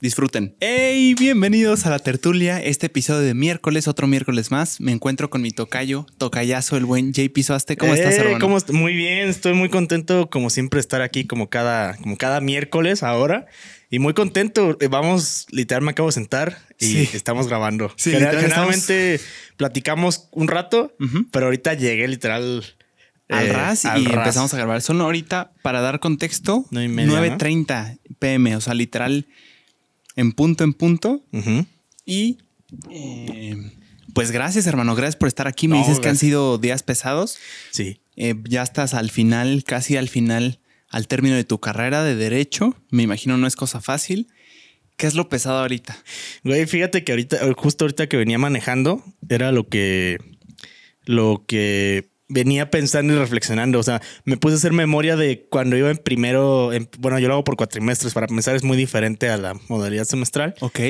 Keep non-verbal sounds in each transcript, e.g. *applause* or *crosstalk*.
Disfruten. ¡Hey! Bienvenidos a la tertulia. Este episodio de miércoles, otro miércoles más. Me encuentro con mi tocayo, tocayazo, el buen JP Soaste. ¿Cómo estás, Eh, hermano? ¿cómo est- muy bien, estoy muy contento como siempre estar aquí como cada, como cada miércoles ahora. Y muy contento. Eh, Vamos, literal, me acabo de sentar y Sí. estamos grabando. Sí, General- generalmente platicamos un rato, pero ahorita llegué literal Al eh, ras al y ras. empezamos a grabar. Son ahorita, para dar contexto, Nueve y media, 9.30 pm. O sea, literal, en punto, en punto. Y eh, pues gracias, hermano. Gracias por estar aquí. Me No, dices que han sido días pesados. Sí. Eh, ya estás al final, casi al final, al término de tu carrera de derecho. Me imagino no es cosa fácil. ¿Qué es lo pesado ahorita? Güey, fíjate que ahorita, justo ahorita que venía manejando, era lo que, lo que venía pensando y reflexionando. O sea, me puse a hacer memoria de cuando iba en primero, en- bueno, yo lo hago por cuatrimestres, para pensar es muy diferente a la modalidad semestral. Ok.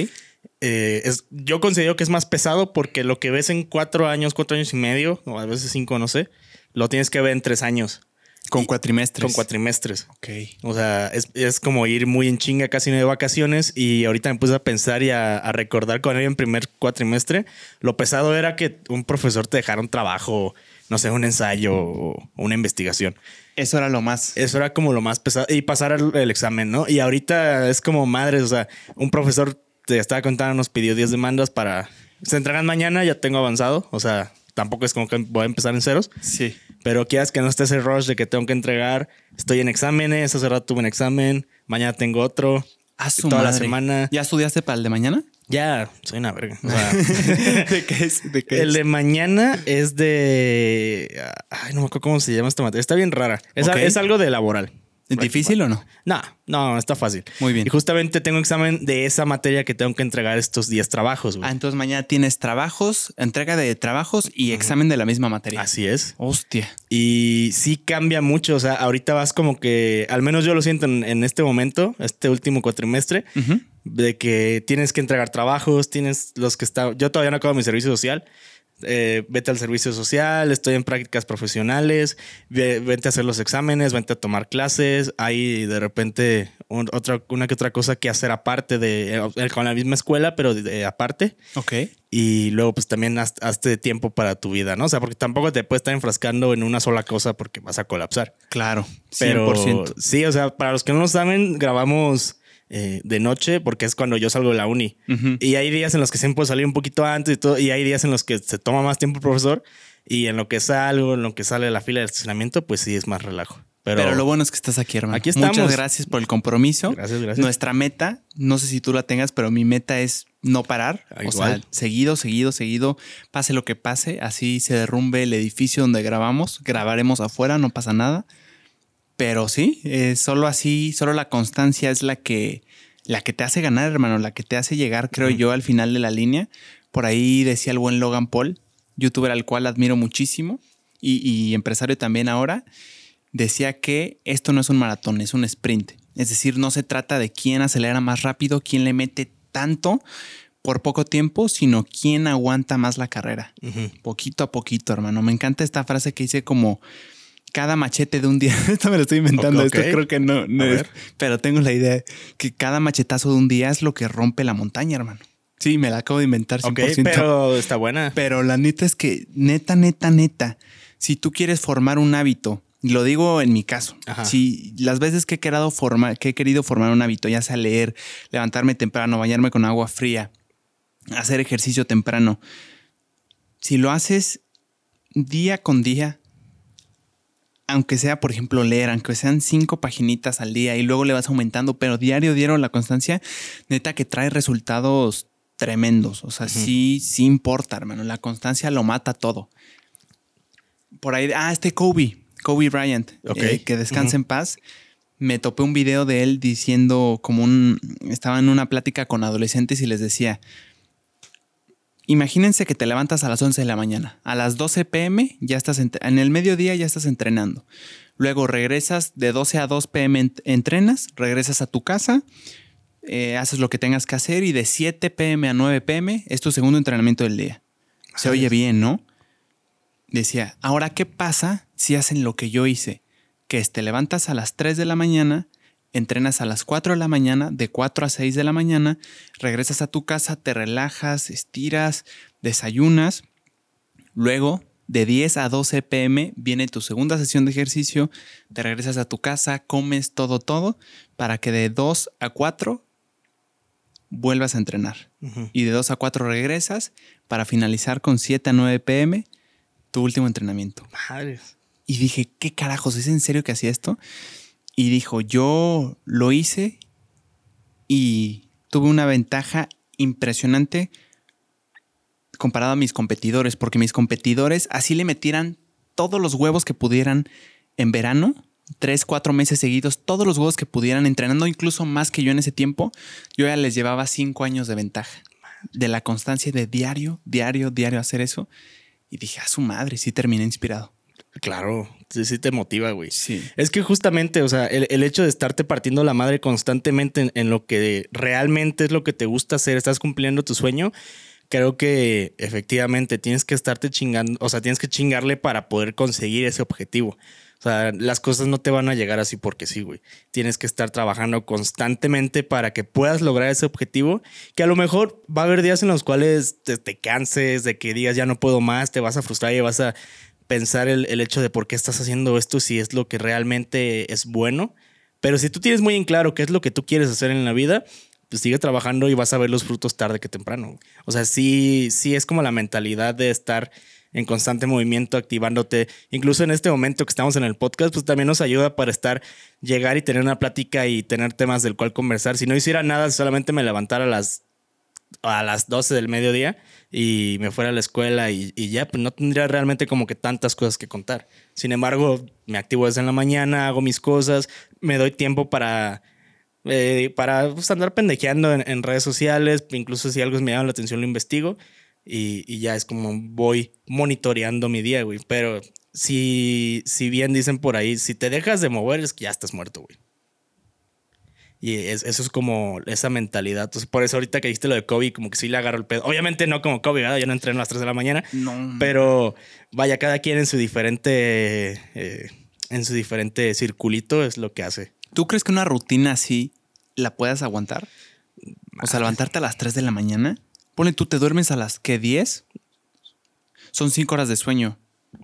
Eh, es, yo considero que es más pesado porque lo que ves en cuatro años, cuatro años y medio, o a veces cinco, no sé, lo tienes que ver en tres años, Con cuatrimestres. con cuatrimestres. Ok. O sea, es, es como ir muy en chinga, casi no de vacaciones. Y ahorita me puse a pensar y a, a recordar cuando iba en primer cuatrimestre. Lo pesado era que un profesor te dejara un trabajo, no sé, un ensayo o una investigación. Eso era lo más. Eso era como lo más pesado. Y pasar el, el examen, ¿no? Y ahorita es como madres. O sea, un profesor te estaba contando, nos pidió 10 demandas para. Se entregan mañana, ya tengo avanzado. O sea, tampoco es como que voy a empezar en ceros. Sí. Pero quieras que no esté ese rush de que tengo que entregar. Estoy en exámenes, hace rato tuve un examen, mañana tengo otro. A su toda la semana. ¿Ya estudiaste para el de mañana? Ya, soy una verga. O sea, *laughs* ¿De qué es? ¿De qué el de mañana es de. Ay, no me acuerdo cómo se llama esta materia. Está bien rara. Es, es algo de laboral. ¿Difícil o no? No, no, está fácil. Muy bien. Y justamente tengo examen de esa materia que tengo que entregar estos 10 trabajos, güey. Ah, entonces mañana tienes trabajos, entrega de trabajos y examen de la misma materia. Así es. Hostia. Y sí cambia mucho. O sea, ahorita vas como que, al menos yo lo siento en, en este momento, este último cuatrimestre, de que tienes que entregar trabajos, tienes los que están. Yo todavía no acabo mi servicio social. Eh, vete al servicio social, estoy en prácticas profesionales, ve- vete a hacer los exámenes, vete a tomar clases, hay de repente un- otra, una que otra cosa que hacer aparte de, eh, con la misma escuela, pero de- de aparte. Ok. Y luego, pues también haz- hazte tiempo para tu vida, ¿no? O sea, porque tampoco te puedes estar enfrascando en una sola cosa porque vas a colapsar. Claro. Pero 100%. sí, o sea, para los que no lo saben, grabamos eh, de noche porque es cuando yo salgo de la uni. Y hay días en los que siempre puedo salir un poquito antes y todo. Y hay días en los que se toma más tiempo el profesor. Y en lo que salgo, en lo que sale de la fila de estacionamiento, pues sí es más relajo. Pero, Pero, lo bueno es que estás aquí, hermano. Aquí estamos. Muchas gracias por el compromiso. Gracias, gracias. Nuestra meta, no sé si tú la tengas, pero mi meta es no parar. Ah, o sea, seguido, seguido, seguido, pase lo que pase, así se derrumbe el edificio donde grabamos, grabaremos afuera, no pasa nada. Pero sí, eh, solo así, solo la constancia es la que, la que te hace ganar, hermano, la que te hace llegar, creo yo, al final de la línea. Por ahí decía el buen Logan Paul, youtuber al cual admiro muchísimo y, y empresario también ahora, decía que esto no es un maratón, es un sprint. Es decir, no se trata de quién acelera más rápido, quién le mete tanto por poco tiempo, sino quién aguanta más la carrera. Poquito a poquito, hermano. Me encanta esta frase que dice como cada machete de un día. *laughs* Esto me lo estoy inventando. Esto creo que no, no es, pero tengo la idea que cada machetazo de un día es lo que rompe la montaña, hermano. Sí, me la acabo de inventar 100%. Ok, pero está buena. Pero la neta es que, neta, neta, neta, si tú quieres formar un hábito, lo digo en mi caso, Ajá. si las veces que he, querido formar, que he querido formar un hábito, ya sea leer, levantarme temprano, bañarme con agua fría, hacer ejercicio temprano, si lo haces día con día, aunque sea, por ejemplo, leer, aunque sean cinco paginitas al día y luego le vas aumentando, pero diario, diario la constancia, neta que trae resultados tremendos. O sea, sí, sí importa, hermano. La constancia lo mata todo. Por ahí, ah, este Kobe, Kobe Bryant, eh, que descanse en paz. Me topé un video de él diciendo como un, estaba en una plática con adolescentes y les decía, imagínense que te levantas a las 11 de la mañana. A las 12 pm ya estás en, en el mediodía ya estás entrenando. Luego regresas de 12 a 2 pm entrenas, regresas a tu casa, eh, haces lo que tengas que hacer y de 7 pm a 9 pm es tu segundo entrenamiento del día. Se oye bien, ¿no? Decía, ahora, ¿qué pasa si hacen lo que yo hice? Que te levantas a las 3 de la mañana, entrenas a las 4 de la mañana, de 4 a 6 de la mañana, regresas a tu casa, te relajas, estiras, desayunas, luego de 10 a 12 pm viene tu segunda sesión de ejercicio, te regresas a tu casa, comes todo, todo, para que de 2 a 4 vuelvas a entrenar. Y de 2 a 4 regresas para finalizar con 7 a 9 pm tu último entrenamiento. Y dije, ¿qué carajos? ¿Es en serio que hacía esto? Y dijo, yo lo hice y tuve una ventaja impresionante comparado a mis competidores, porque mis competidores así le metieran todos los huevos que pudieran en verano, tres, cuatro meses seguidos, todos los huevos que pudieran, entrenando incluso más que yo en ese tiempo, yo ya les llevaba cinco años de ventaja. De la constancia de diario, diario, diario hacer eso. Y dije, a su madre, sí terminé inspirado. Claro, sí, sí te motiva, güey. Sí. Es que justamente, o sea, el, hecho de estarte partiendo la madre constantemente en, lo que realmente es lo que te gusta hacer, estás cumpliendo tu sueño, creo que efectivamente tienes que estarte chingando, o sea, tienes que chingarle para poder conseguir ese objetivo. O sea, las cosas no te van a llegar así porque sí, güey. Tienes que estar trabajando constantemente para que puedas lograr ese objetivo, que a lo mejor va a haber días en los cuales te, canses, de que digas ya no puedo más, te vas a frustrar y vas a pensar el, el hecho de por qué estás haciendo esto, si es lo que realmente es bueno. Pero si tú tienes muy en claro qué es lo que tú quieres hacer en la vida, pues sigue trabajando y vas a ver los frutos tarde que temprano. O sea, sí, sí es como la mentalidad de estar en constante movimiento, activándote. Incluso en este momento que estamos en el podcast, pues también nos ayuda para estar, llegar y tener una plática y tener temas del cual conversar. Si no hiciera nada, solamente me levantara a las, a las 12 del mediodía y me fuera a la escuela y, y ya, pues no tendría realmente como que tantas cosas que contar. Sin embargo, me activo desde la mañana, hago mis cosas, me doy tiempo para eh, para pues, andar pendejeando en, redes sociales, incluso si algo me llama la atención lo investigo y, ya es como voy monitoreando mi día, güey. Pero si, si bien dicen por ahí, si te dejas de mover es que ya estás muerto, güey. Y eso es como esa mentalidad. Entonces, por eso ahorita que dijiste lo de Kobe, como que sí le agarro el pedo. Obviamente no como Kobe, ¿verdad? Yo no entreno a las 3 de la mañana. No. Pero vaya, cada quien en su diferente... Eh, en su diferente circulito es lo que hace. ¿Tú crees que una rutina así la puedas aguantar? O sea, levantarte a las 3 de la mañana. Pone tú, te duermes a las que 10. Son 5 horas de sueño.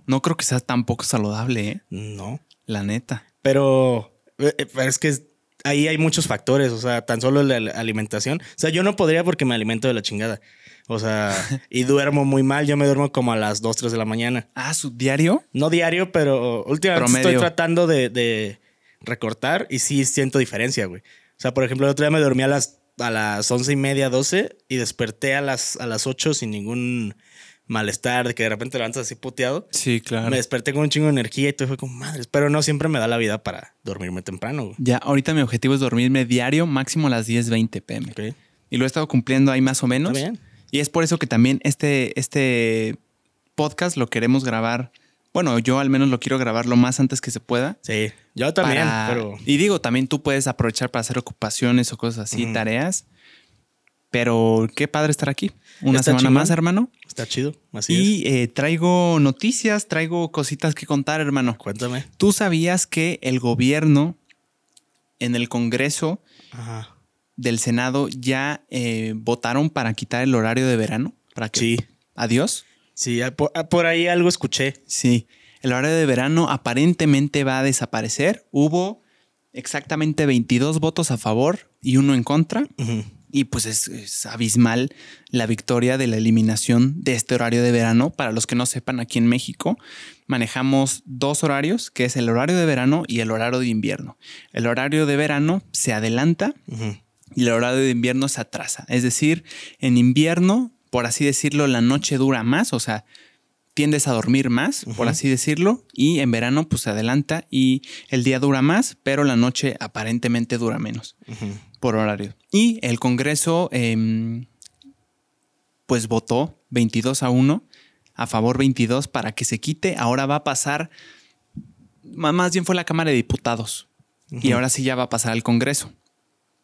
No creo que sea tan poco saludable, ¿eh? No. La neta. Pero, eh, eh, es que ahí hay muchos factores. O sea, tan solo la alimentación. O sea, yo no podría porque me alimento de la chingada. O sea, *laughs* y duermo muy mal. Yo me duermo como a las 2, 3 de la mañana. Ah, su diario. No diario, pero últimamente estoy tratando de recortar y sí siento diferencia, güey. O sea, por ejemplo, el otro día me dormí a las, a las once y media, doce y desperté a las, a las 8 sin ningún malestar, de que de repente te levantas así puteado. Sí, claro. Me desperté con un chingo de energía y todo fue como madres, pero no siempre me da la vida para dormirme temprano. Güey. Ya, ahorita mi objetivo es dormirme diario, máximo a las 10, 20 pm. Okay. Y lo he estado cumpliendo ahí más o menos. bien. Y es por eso que también este, este podcast lo queremos grabar bueno, yo al menos lo quiero grabar lo más antes que se pueda. Sí, yo también, pero... Y digo, también tú puedes aprovechar para hacer ocupaciones o cosas así, tareas. Pero qué padre estar aquí. Una semana más, hermano. Está chido, así y eh, traigo noticias, traigo cositas que contar, hermano. Cuéntame. ¿Tú sabías que el gobierno en el Congreso del Senado ya eh, votaron para quitar el horario de verano? ¿Para que, sí. Adiós. Sí, por, ahí algo escuché. Sí, el horario de verano aparentemente va a desaparecer. Hubo exactamente 22 votos a favor y uno en contra. Y pues es, abismal la victoria de la eliminación de este horario de verano. Para los que no sepan, aquí en México manejamos dos horarios, que es el horario de verano y el horario de invierno. El horario de verano se adelanta y el horario de invierno se atrasa. Es decir, en invierno por así decirlo, la noche dura más, o sea, tiendes a dormir más, por así decirlo, y en verano pues se adelanta y el día dura más, pero la noche aparentemente dura menos por horario. Y el Congreso, em, pues votó 22 a 1, a favor 22 para que se quite. Ahora va a pasar, más bien fue la Cámara de Diputados. Y ahora sí ya va a pasar al Congreso.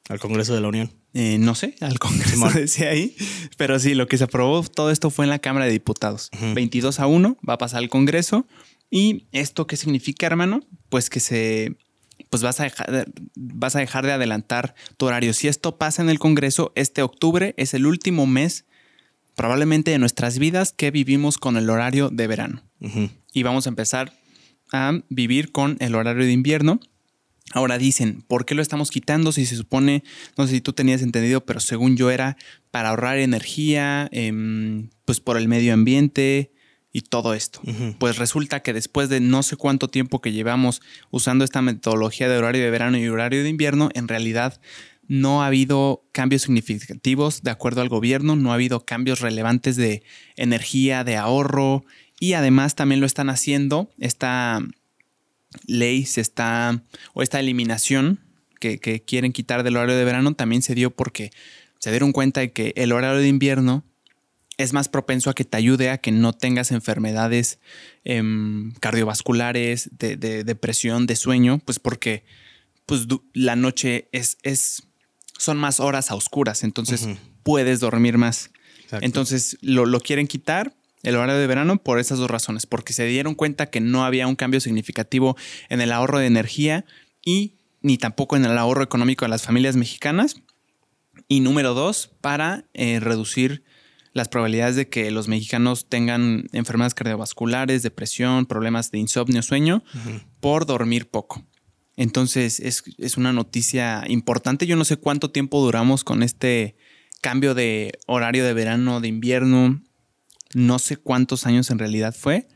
Al Congreso de la Unión. Eh, no sé, al *laughs* Congreso decía ahí. Pero sí, lo que se aprobó, todo esto fue en la Cámara de Diputados. 22 a 1 va a pasar al Congreso. ¿Y esto qué significa, hermano? Pues que se. Pues vas a, dejar, vas a dejar de adelantar tu horario. Si esto pasa en el Congreso, este octubre es el último mes, probablemente de nuestras vidas, que vivimos con el horario de verano. Y vamos a empezar a vivir con el horario de invierno. Ahora dicen, ¿por qué lo estamos quitando si se supone, no sé si tú tenías entendido, pero según yo era para ahorrar energía, em, pues por el medio ambiente y todo esto? Pues resulta que después de no sé cuánto tiempo que llevamos usando esta metodología de horario de verano y horario de invierno, en realidad no ha habido cambios significativos de acuerdo al gobierno, no ha habido cambios relevantes de energía, de ahorro y además también lo están haciendo esta ley se está, o esta eliminación que, quieren quitar del horario de verano también se dio porque se dieron cuenta de que el horario de invierno es más propenso a que te ayude a que no tengas enfermedades em, cardiovasculares, de, depresión, de sueño, pues porque pues, la noche es, es, son más horas a oscuras, entonces puedes dormir más. Entonces lo, lo, quieren quitar el horario de verano por esas dos razones, porque se dieron cuenta que no había un cambio significativo en el ahorro de energía y ni tampoco en el ahorro económico de las familias mexicanas. Y número dos, para eh, reducir las probabilidades de que los mexicanos tengan enfermedades cardiovasculares, depresión, problemas de insomnio, sueño, por dormir poco. Entonces es, es, una noticia importante. Yo no sé cuánto tiempo duramos con este cambio de horario de verano, de invierno. No sé cuántos años en realidad fue,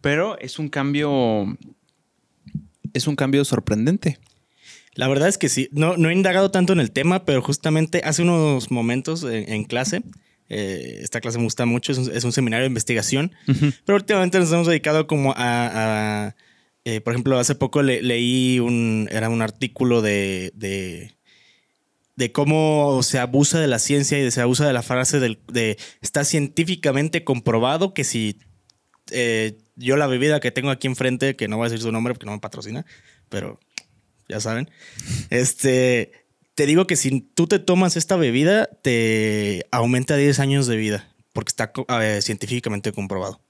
pero es un cambio. Es un cambio sorprendente. La verdad es que sí. No, no he indagado tanto en el tema, pero justamente hace unos momentos en, clase. Eh, esta clase me gusta mucho, es un, seminario de investigación, pero últimamente nos hemos dedicado como a, eh, por ejemplo, hace poco leí un, era un artículo de, de cómo se abusa de la ciencia y se abusa de la frase de está científicamente comprobado que si eh, yo la bebida que tengo aquí enfrente, que no voy a decir su nombre porque no me patrocina, pero ya saben, este, te digo que si tú te tomas esta bebida, te aumenta 10 años de vida, porque está eh, científicamente comprobado.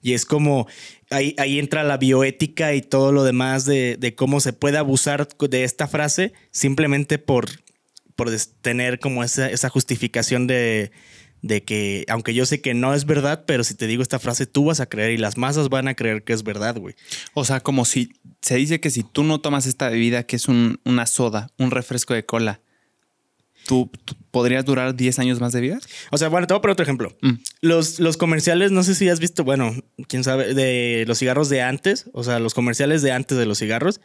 Y es como, ahí, ahí entra la bioética y todo lo demás de, de cómo se puede abusar de esta frase simplemente por por tener como esa, esa justificación de, de que, aunque yo sé que no es verdad, pero si te digo esta frase, tú vas a creer y las masas van a creer que es verdad, güey. O sea, como si se dice que si tú no tomas esta bebida, que es una soda, un refresco de cola, ¿tú, podrías durar 10 años más de vida? O sea, bueno, te voy a poner otro ejemplo. Mm. Los, los comerciales, no sé si has visto, bueno, quién sabe, de los cigarros de antes, o sea, los comerciales de antes de los cigarros,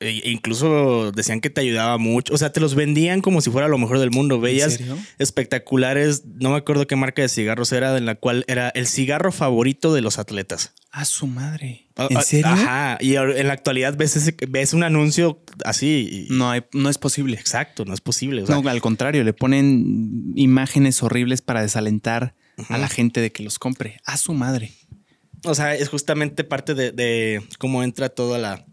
e incluso decían que te ayudaba mucho. O sea, te los vendían como si fuera lo mejor del mundo. Veías espectaculares. No me acuerdo qué marca de cigarros era, en la cual era el cigarro favorito de los atletas. A su madre. Ah, ¿En ah, serio? Ajá. Y en la actualidad ves, ves un anuncio así. no, hay, no es posible. Exacto, no es posible. no, al contrario, le ponen imágenes horribles para desalentar a la gente de que los compre. A su madre. O sea, es justamente parte de, de cómo entra toda la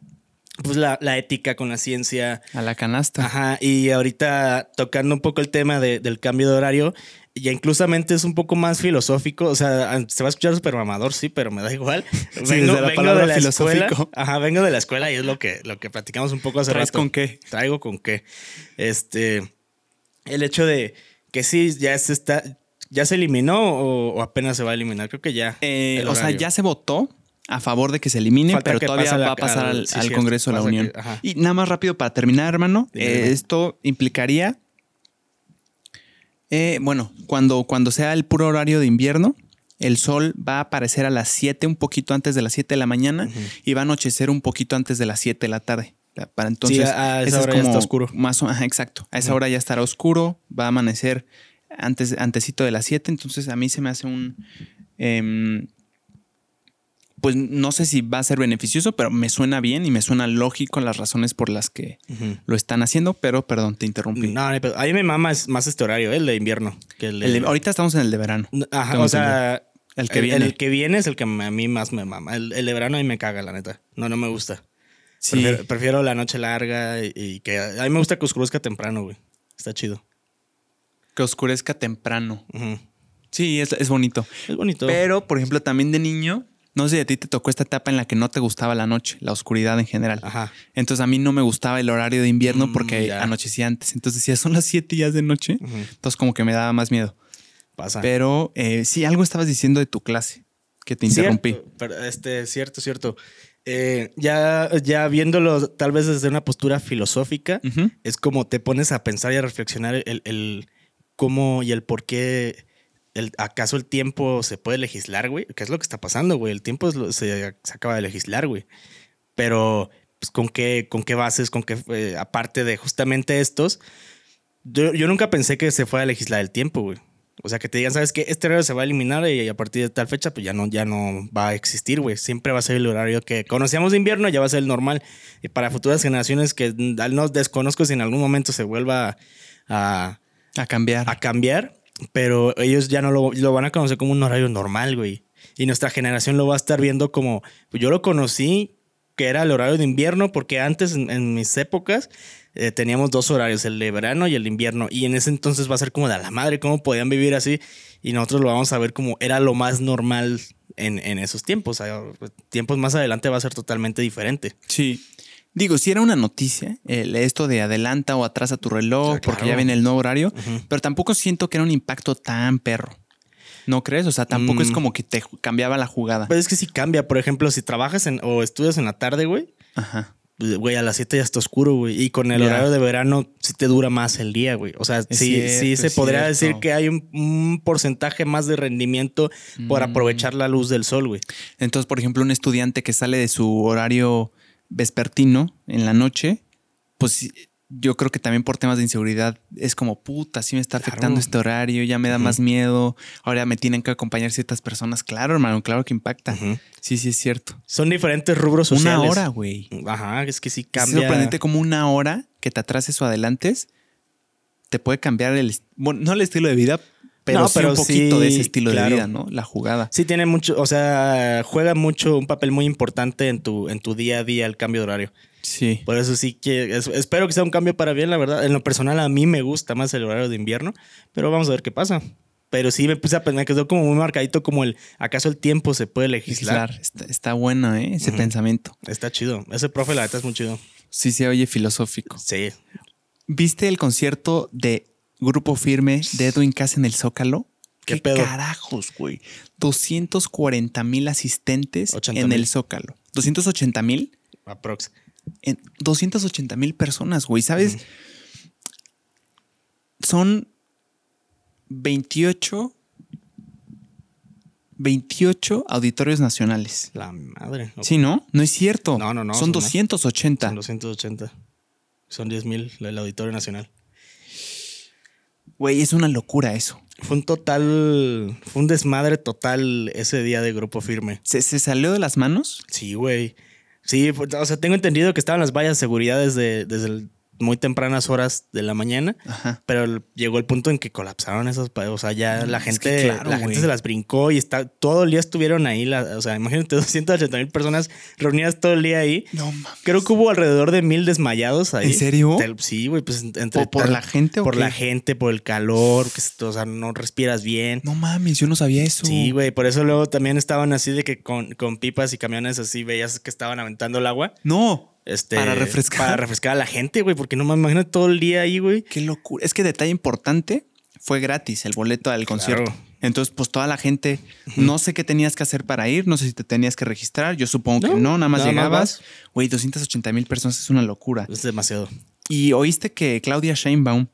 pues la, ética con la ciencia. A la canasta. Ajá. Y ahorita tocando un poco el tema del cambio de horario, ya inclusamente es un poco más filosófico. O sea, se va a escuchar súper mamador, sí, pero me da igual. *laughs* Vengo, de la escuela. Ajá, vengo de la escuela y es lo que, lo que platicamos un poco hace ¿Traes con qué? Traigo con qué. Este. El hecho de que sí, ya se está. ¿Ya se eliminó o, apenas se va a eliminar? Creo que ya. Eh, o sea, ya se votó a favor de que se elimine, pero todavía va a pasar al, Congreso de la Unión. y nada más rápido para terminar, hermano, eh, esto implicaría, eh, bueno, cuando, cuando sea el puro horario de invierno, el sol va a aparecer a las 7, un poquito antes de las 7 de la mañana, y va a anochecer un poquito antes de las 7 de la tarde. Para entonces, a esa hora ya está oscuro. Más exacto. A esa hora ya estará oscuro, va a amanecer antes, antesito de las 7. Entonces, a mí se me hace un. Em, pues no sé si va a ser beneficioso, pero me suena bien y me suena lógico las razones por las que lo están haciendo, pero perdón, te interrumpí. No, a mí me mama más este horario, el de invierno. Que el de- El de- ahorita estamos en el de verano. Ajá, o sea, El que viene. El que viene es el que a mí más me mama. El, el de verano a mí me caga, la neta. No, no me gusta. Sí, Prefiero, prefiero la noche larga y, y que a mí me gusta que oscurezca temprano, güey. Está chido. que oscurezca temprano. Sí, es, es bonito. Es bonito. Pero, por ejemplo, también de niño, no sé si a ti te tocó esta etapa en la que no te gustaba la noche, la oscuridad en general. Ajá. Entonces a mí no me gustaba el horario de invierno Mm, porque ya. anochecía antes. Entonces decía, son las 7 ya de noche. Entonces como que me daba más miedo. Pasa. Pero eh, sí, algo estabas diciendo de tu clase que te interrumpí. Cierto, pero, este, cierto, cierto. Eh, ya, ya viéndolo tal vez desde una postura filosófica, es como te pones a pensar y a reflexionar el, el cómo y el por qué, el, acaso el tiempo se puede legislar, güey. ¿Qué es lo que está pasando, güey? El tiempo lo- se, se acaba de legislar, güey. Pero, pues, ¿con qué, con qué bases? ¿Con qué, eh, aparte de justamente estos? Yo, yo nunca pensé que se fuera a legislar el tiempo, güey. O sea, que te digan, ¿sabes qué? Este horario se va a eliminar y a partir de tal fecha, pues ya no, ya no va a existir, güey. Siempre va a ser el horario que conocíamos de invierno, ya va a ser el normal. Y para futuras generaciones que no desconozco si en algún momento se vuelva a, A cambiar. a cambiar, pero ellos ya no lo, lo van a conocer como un horario normal, güey. Y nuestra generación lo va a estar viendo como, pues yo lo conocí, que era el horario de invierno, porque antes, en, mis épocas, eh, teníamos dos horarios, el de verano y el de invierno. Y en ese entonces va a ser como de la madre, cómo podían vivir así. Y nosotros lo vamos a ver como era lo más normal en, en esos tiempos. Tiempos más adelante va a ser totalmente diferente. Sí. Digo, si era una noticia, el- esto de adelanta o atrasa tu reloj Ah, claro. porque ya viene el nuevo horario, pero tampoco siento que era un impacto tan perro. ¿No crees? O sea, tampoco es Mm. como que te cambiaba la jugada. Pero es que sí cambia. Por ejemplo, si trabajas en, o estudias en la tarde, güey, Ajá. Pues, Güey, a las 7 ya está oscuro, güey. Y con el horario de verano sí te dura más el día, güey. O sea, Es sí, cierto, sí se podría cierto. decir que hay un, un porcentaje más de rendimiento por Mm. aprovechar la luz del sol, güey. Entonces, por ejemplo, un estudiante que sale de su horario vespertino en la noche, pues yo creo que también por temas de inseguridad es como, puta, sí me está Claro. afectando este horario, ya me da más miedo, ahora me tienen que acompañar ciertas personas. Claro, hermano, claro que impacta. Sí, sí, es cierto. Son diferentes rubros sociales. Una hora, güey. Ajá, es que sí Es cambia. sorprendente como una hora que te atrases o adelantes te puede cambiar el, bueno, no el estilo de vida, pero, No, sí pero un poquito de ese sí, estilo claro. de vida, ¿no? La jugada. Sí tiene mucho, o sea, juega mucho, un papel muy importante en tu, en tu día a día el cambio de horario. Sí. Por eso sí que es- espero que sea un cambio para bien, la verdad. En lo personal a mí me gusta más el horario de invierno, pero vamos a ver qué pasa. Pero sí me puse a pensar, quedó como muy marcadito como el, ¿acaso el tiempo se puede legislar? Legislar. Está, está bueno, ¿eh? Ese pensamiento. Está chido. Ese profe la neta es muy chido. Sí se oye filosófico. Sí. ¿Viste el concierto de Grupo Firme de Edwin Cass en el Zócalo? ¿Qué ¿Qué, pedo? carajos, güey? 240 mil asistentes 80,000. en el Zócalo. 280 mil. Aprox. En 280 mil personas, güey. ¿Sabes? Son 28, 28 auditorios nacionales. La madre. Sí, ¿no? No es cierto. No, no, no, Son son más. 280. Son 280. Son 10 mil el Auditorio Nacional. Güey, es una locura eso. Fue un total. Fue un desmadre total ese día de Grupo Firme. ¿Se, se salió de las manos? Sí, güey. Sí, o sea, tengo entendido que estaban las vallas de seguridad desde, desde el- muy tempranas horas de la mañana. Ajá. Pero llegó el punto en que colapsaron esas, o sea, ya No, la es gente, que claro, la güey. gente se las brincó y está, todo el día estuvieron ahí, la- o sea, imagínate *laughs* 280 mil personas reunidas todo el día ahí. No mames. Creo que hubo alrededor de mil desmayados ahí. ¿En serio? Sí, güey, pues entre ¿Por, por la gente o por qué? la gente, por el calor, que o sea, no respiras bien. No mames, yo no sabía eso. Sí, güey, por eso luego también estaban así de que con, con pipas y camiones así veías que estaban aventando el agua. No. Este, Para refrescar. Para refrescar a la gente, güey, porque no me imagino todo el día ahí, güey. Qué locura. Es que detalle importante, fue gratis el boleto al concierto. Claro. Entonces, pues toda la gente, no sé qué tenías que hacer para ir, no sé si te tenías que registrar, yo supongo que No, nada más nada llegabas. Güey, 280 mil personas es una locura. Es demasiado. Y oíste que Claudia Sheinbaum,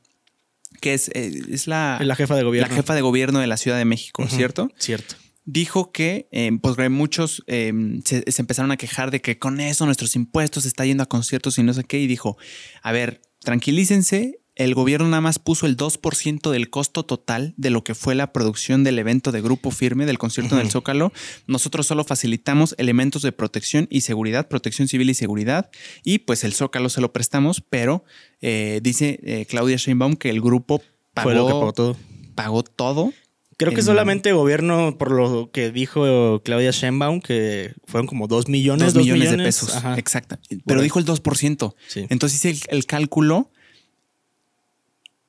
que es, eh, es la, la jefa de gobierno. la jefa de gobierno de la Ciudad de México, Ujú, ¿cierto? Cierto. Dijo que eh, pues muchos eh, se, se empezaron a quejar de que con eso nuestros impuestos se está yendo a conciertos y no sé qué. Y dijo, a ver, tranquilícense, el gobierno nada más puso el 2% del costo total de lo que fue la producción del evento de Grupo Firme del concierto en el Zócalo. Nosotros solo facilitamos elementos de protección y seguridad, protección civil y seguridad, y pues el Zócalo se lo prestamos, pero eh, dice eh, Claudia Sheinbaum que el grupo pagó, Fue lo que pagó todo. pagó todo. Creo que En- solamente gobierno, por lo que dijo Claudia Sheinbaum, que fueron como dos millones, Dos millones, de pesos. Ajá. Exacto. Pero dijo el 2%. Sí. Entonces hice el, el cálculo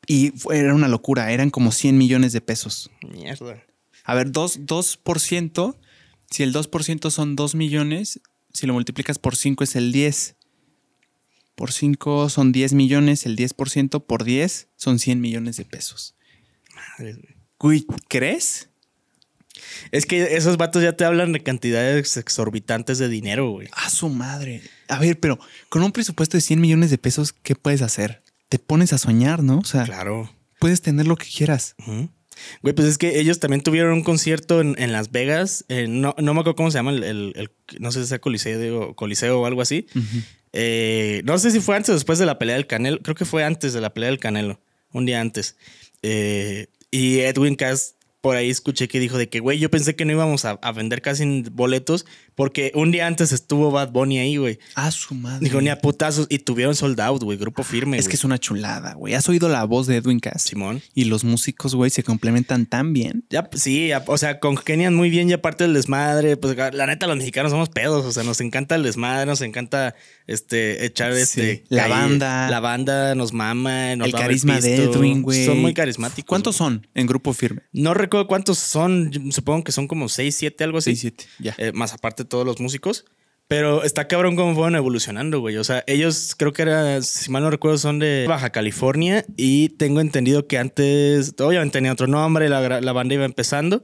y fue- era una locura. Eran como 100 millones de pesos. Mierda. A ver, 2, 2%. Si el 2% son 2 millones, si lo multiplicas por 5 es el 10. Por 5 son 10 millones, el 10% por 10 son 100 millones de pesos. Madre. Güey, ¿crees? Es que esos vatos ya te hablan de cantidades exorbitantes de dinero, güey. A su madre. A ver, pero con un presupuesto de 100 millones de pesos, ¿qué puedes hacer? Te pones a soñar, ¿no? O sea, Claro. puedes tener lo que quieras. Güey, pues es que ellos también tuvieron un concierto en, en Las Vegas. eh, no, no me acuerdo cómo se llama el, el- el- no sé si sea Coliseo, Coliseo o algo así. Eh, no sé si fue antes o después de la pelea del Canelo. Creo que fue antes de la pelea del Canelo. Un día antes. Eh, y Edwin Cass por ahí escuché que dijo de que, güey, yo pensé que no íbamos a, a vender casi boletos porque un día antes estuvo Bad Bunny ahí, güey. A su madre. Dijo ni a putazos y tuvieron sold out, güey, grupo firme. es que es una chulada, güey. ¿Has oído la voz de Edwin Cass? Simón. Y los músicos, güey, se complementan tan bien. Ya, pues, sí, ya, o sea, congenian muy bien y aparte del desmadre, pues la neta los mexicanos somos pedos, o sea, nos encanta el desmadre, nos encanta este echar Sí, este la calle- banda. la banda nos mama, nos el carisma de. Edwin, güey. Son muy carismáticos. ¿Cuántos son en grupo firme? No recuerdo cuántos son, supongo que son como 6, 7, algo así. 6, 7. Ya. Eh, más aparte todos los músicos. Pero está cabrón cómo fueron evolucionando, güey. O sea, ellos creo que era, si mal no recuerdo, son de Baja California y tengo entendido que antes, obviamente tenía otro nombre, la, la banda iba empezando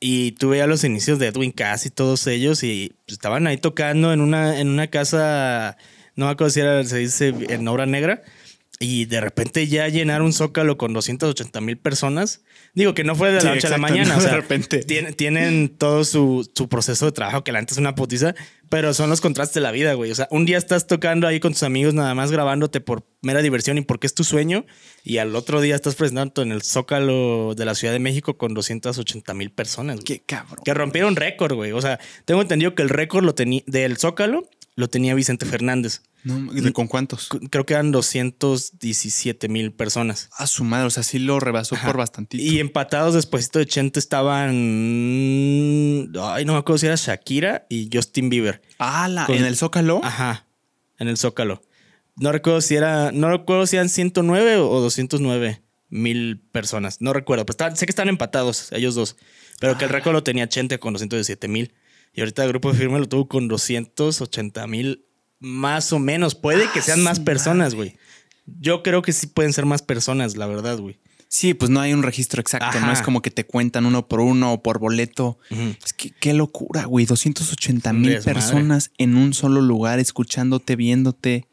y tuve ya los inicios de Edwin Cass y todos ellos y pues, estaban ahí tocando en una, en una casa, no me acuerdo si era, se dice, en obra negra. Y de repente ya llenar un zócalo con 280 mil personas. Digo que no fue de la Sí, noche a la mañana. de repente. Tienen, tienen todo su, su proceso de trabajo, que la antes es una putiza, pero son los contrastes de la vida, güey. O sea, un día estás tocando ahí con tus amigos, nada más grabándote por mera diversión y porque es tu sueño, y al otro día estás presentando en el Zócalo de la Ciudad de México con 280 mil personas, güey. Qué cabrón. Que rompieron récord, güey. O sea, tengo entendido que el récord lo tenía del Zócalo lo tenía Vicente Fernández. No, ¿de ¿Con cuántos? Creo que eran 217 mil personas. A su madre, o sea, sí lo rebasó por bastantito. Y empatados despuésito de Chente estaban. Ay, no me acuerdo si era Shakira y Justin Bieber. ah, la- con- en el Zócalo. Ajá. En el Zócalo. No recuerdo si era. No recuerdo si eran 109 o 209 mil personas. No recuerdo. Pero sé que están empatados, ellos dos. Pero que el récord lo tenía Chente con 217 mil. Y ahorita el grupo de firme lo tuvo con 280 mil más o menos. Puede que sean más su personas, güey. Yo creo que sí pueden ser más personas, la verdad, güey. Sí, pues no hay un registro exacto. No es como que te cuentan uno por uno o por boleto. Es que qué locura, güey. 280 mil personas en un solo lugar, escuchándote, viéndote.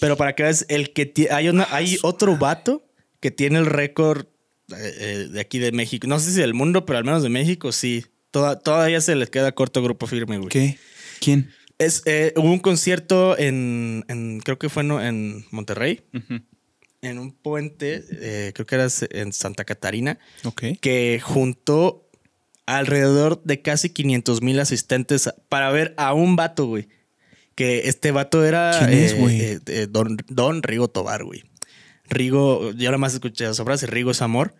Pero para que veas, el que hay, una, hay otro vato que tiene el récord eh, eh, de aquí de México. No sé si del mundo, pero al menos de México sí. Toda- todavía se les queda corto grupo firme, güey. ¿Qué? ¿Quién? Es, eh, hubo un concierto en, en- creo que fue en Monterrey, en un puente, eh, creo que era en Santa Catarina, Ok. que juntó alrededor de casi 500 mil asistentes para ver a un vato, güey. Que este vato era ¿Quién es, güey? eh, eh, don, don Rigo Tobar, güey. Rigo, yo nada más escuché esa frase, Rigo es amor.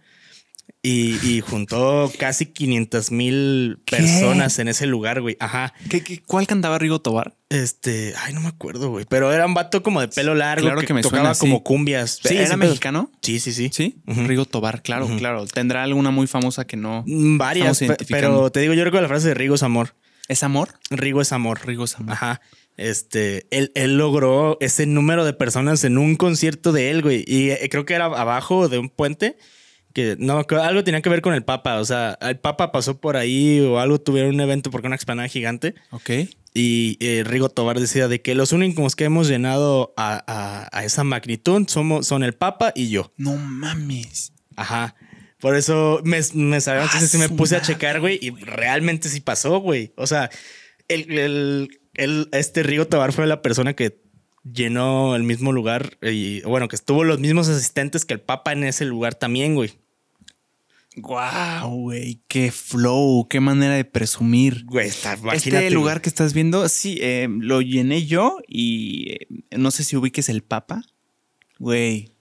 Y, y juntó casi 500 mil personas en ese lugar, güey. Ajá. ¿Qué, qué- cuál cantaba Rigo Tobar? Este, ay, no me acuerdo, güey. Pero era un vato como de pelo largo Claro que, que me tocaba suena, como sí. cumbias. ¿Era sí, mexicano? Sí, sí, sí. Sí. Ujú. Rigo Tobar, claro, claro. Tendrá alguna muy famosa que no. Mm, Varias, pero te digo, yo recuerdo la frase de Rigo es amor. ¿Es amor? Rigo es amor. Rigo es amor. Ajá. Este, él, él logró ese número de personas en un concierto de él, güey. Y eh, creo que era abajo de un puente. Que no, que algo tenía que ver con el Papa. O sea, el Papa pasó por ahí o algo tuvieron un evento porque una explanada gigante. Ok. Y eh, Rigo Tobar decía de que los únicos que hemos llenado a, a- a esa magnitud somos, son el Papa y yo. No mames. Ajá. Por eso me, me sabía, entonces sí me puse a checar, güey, y realmente sí pasó, güey. O sea, el, el- el- este Rigo Tobar fue la persona que llenó el mismo lugar y bueno, que estuvo los mismos asistentes que el Papa en ese lugar también, güey. Wow, güey, qué flow, qué manera de presumir. Güey, está Este lugar que estás viendo, sí, eh, lo llené yo y eh, no sé si ubiques el Papa. Güey.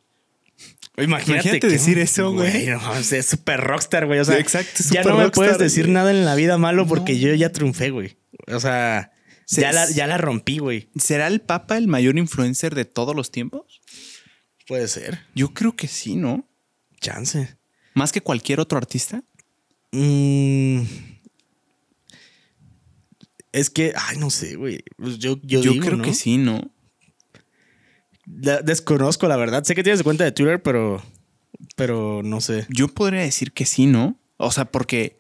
Imagínate, decir eso, güey. No, es súper rockstar, güey. O sea, Exacto, ya no me puedes decir nada en la vida malo porque yo ya triunfé, güey. O sea, ya la, ya la rompí, güey. ¿Será el Papa el mayor influencer de todos los tiempos? Puede ser. Yo creo que sí, ¿no? Chance. ¿Más que cualquier otro artista? Mm. Es que, ay, no sé, güey. Pues yo, yo, creo que sí, ¿no? desconozco, la verdad. Sé que tienes cuenta de Twitter, pero, pero no sé. Yo podría decir que sí, ¿no? O sea, porque...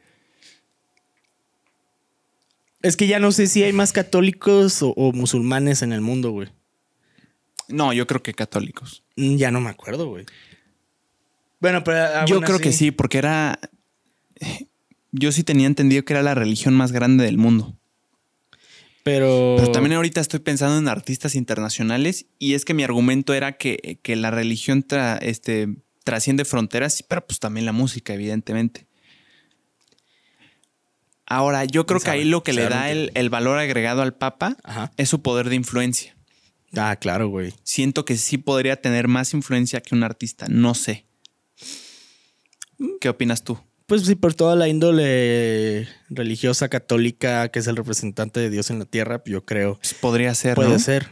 Es que ya no sé si hay más católicos o, o musulmanes en el mundo, güey. No, yo creo que católicos. Mm, ya no me acuerdo, güey. Bueno, pero. Ah, yo creo que sí, porque era. Yo sí tenía entendido que era la religión más grande del mundo. Pero... Pero también ahorita estoy pensando en artistas internacionales y es que mi argumento era que, la religión este, trasciende fronteras, pero pues también la música, evidentemente. Ahora, yo creo que ahí lo que le da el, valor agregado al Papa es su poder de influencia. Ah, claro, güey. Siento que sí podría tener más influencia que un artista, no sé. ¿Qué opinas tú? Pues sí, por toda la índole religiosa católica que es el representante de Dios en la tierra, yo creo. Pues podría ser. Puede ser.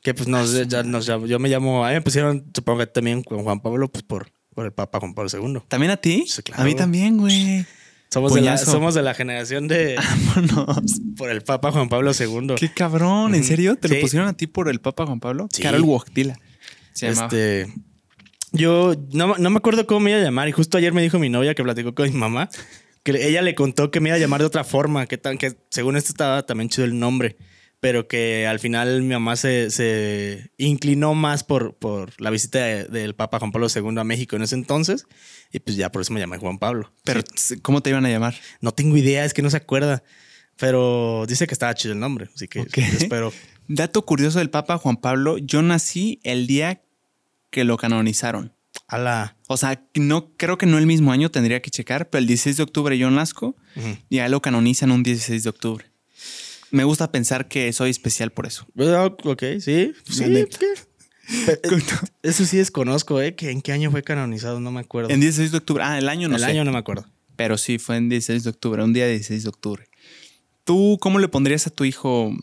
Que pues nos, ya nos, yo me llamo, a mí me pusieron, supongo que también con Juan Pablo, pues por, por el Papa Juan Pablo II. ¿También a ti? Sí, claro. A mí también, güey. Somos de, la, somos de, la, generación de. *laughs* Vámonos. Por el Papa Juan Pablo II. Qué cabrón, ¿en serio? ¿Te lo pusieron a ti por el Papa Juan Pablo? Sí. Carol Wojtyla. este. Yo no, me acuerdo cómo me iba a llamar y justo ayer me dijo mi novia que platicó con mi mamá que ella le contó que me iba a llamar de otra forma, que, tan, que según esto estaba también chido el nombre, pero que al final mi mamá se, inclinó más por, por la visita del Papa Juan Pablo II a México en ese entonces y pues ya por eso me llamé Juan Pablo. Pero ¿cómo te iban a llamar? No tengo idea, es que no se acuerda, pero dice que estaba chido el nombre, así que espero. Dato curioso del Papa Juan Pablo, yo nací el día que lo canonizaron. A la... O sea, no creo que no el mismo año tendría que checar, pero el 16 de octubre yo nazco y ya lo canonizan un 16 de octubre. Me gusta pensar que soy especial por eso. Ok, sí. sí eso sí desconozco, ¿eh? ¿En qué año fue canonizado? No me acuerdo. En 16 de octubre. Ah, el año no sé. El año no me acuerdo. Pero sí, fue en 16 de octubre, un día de 16 de octubre. ¿Tú cómo le pondrías a tu hijo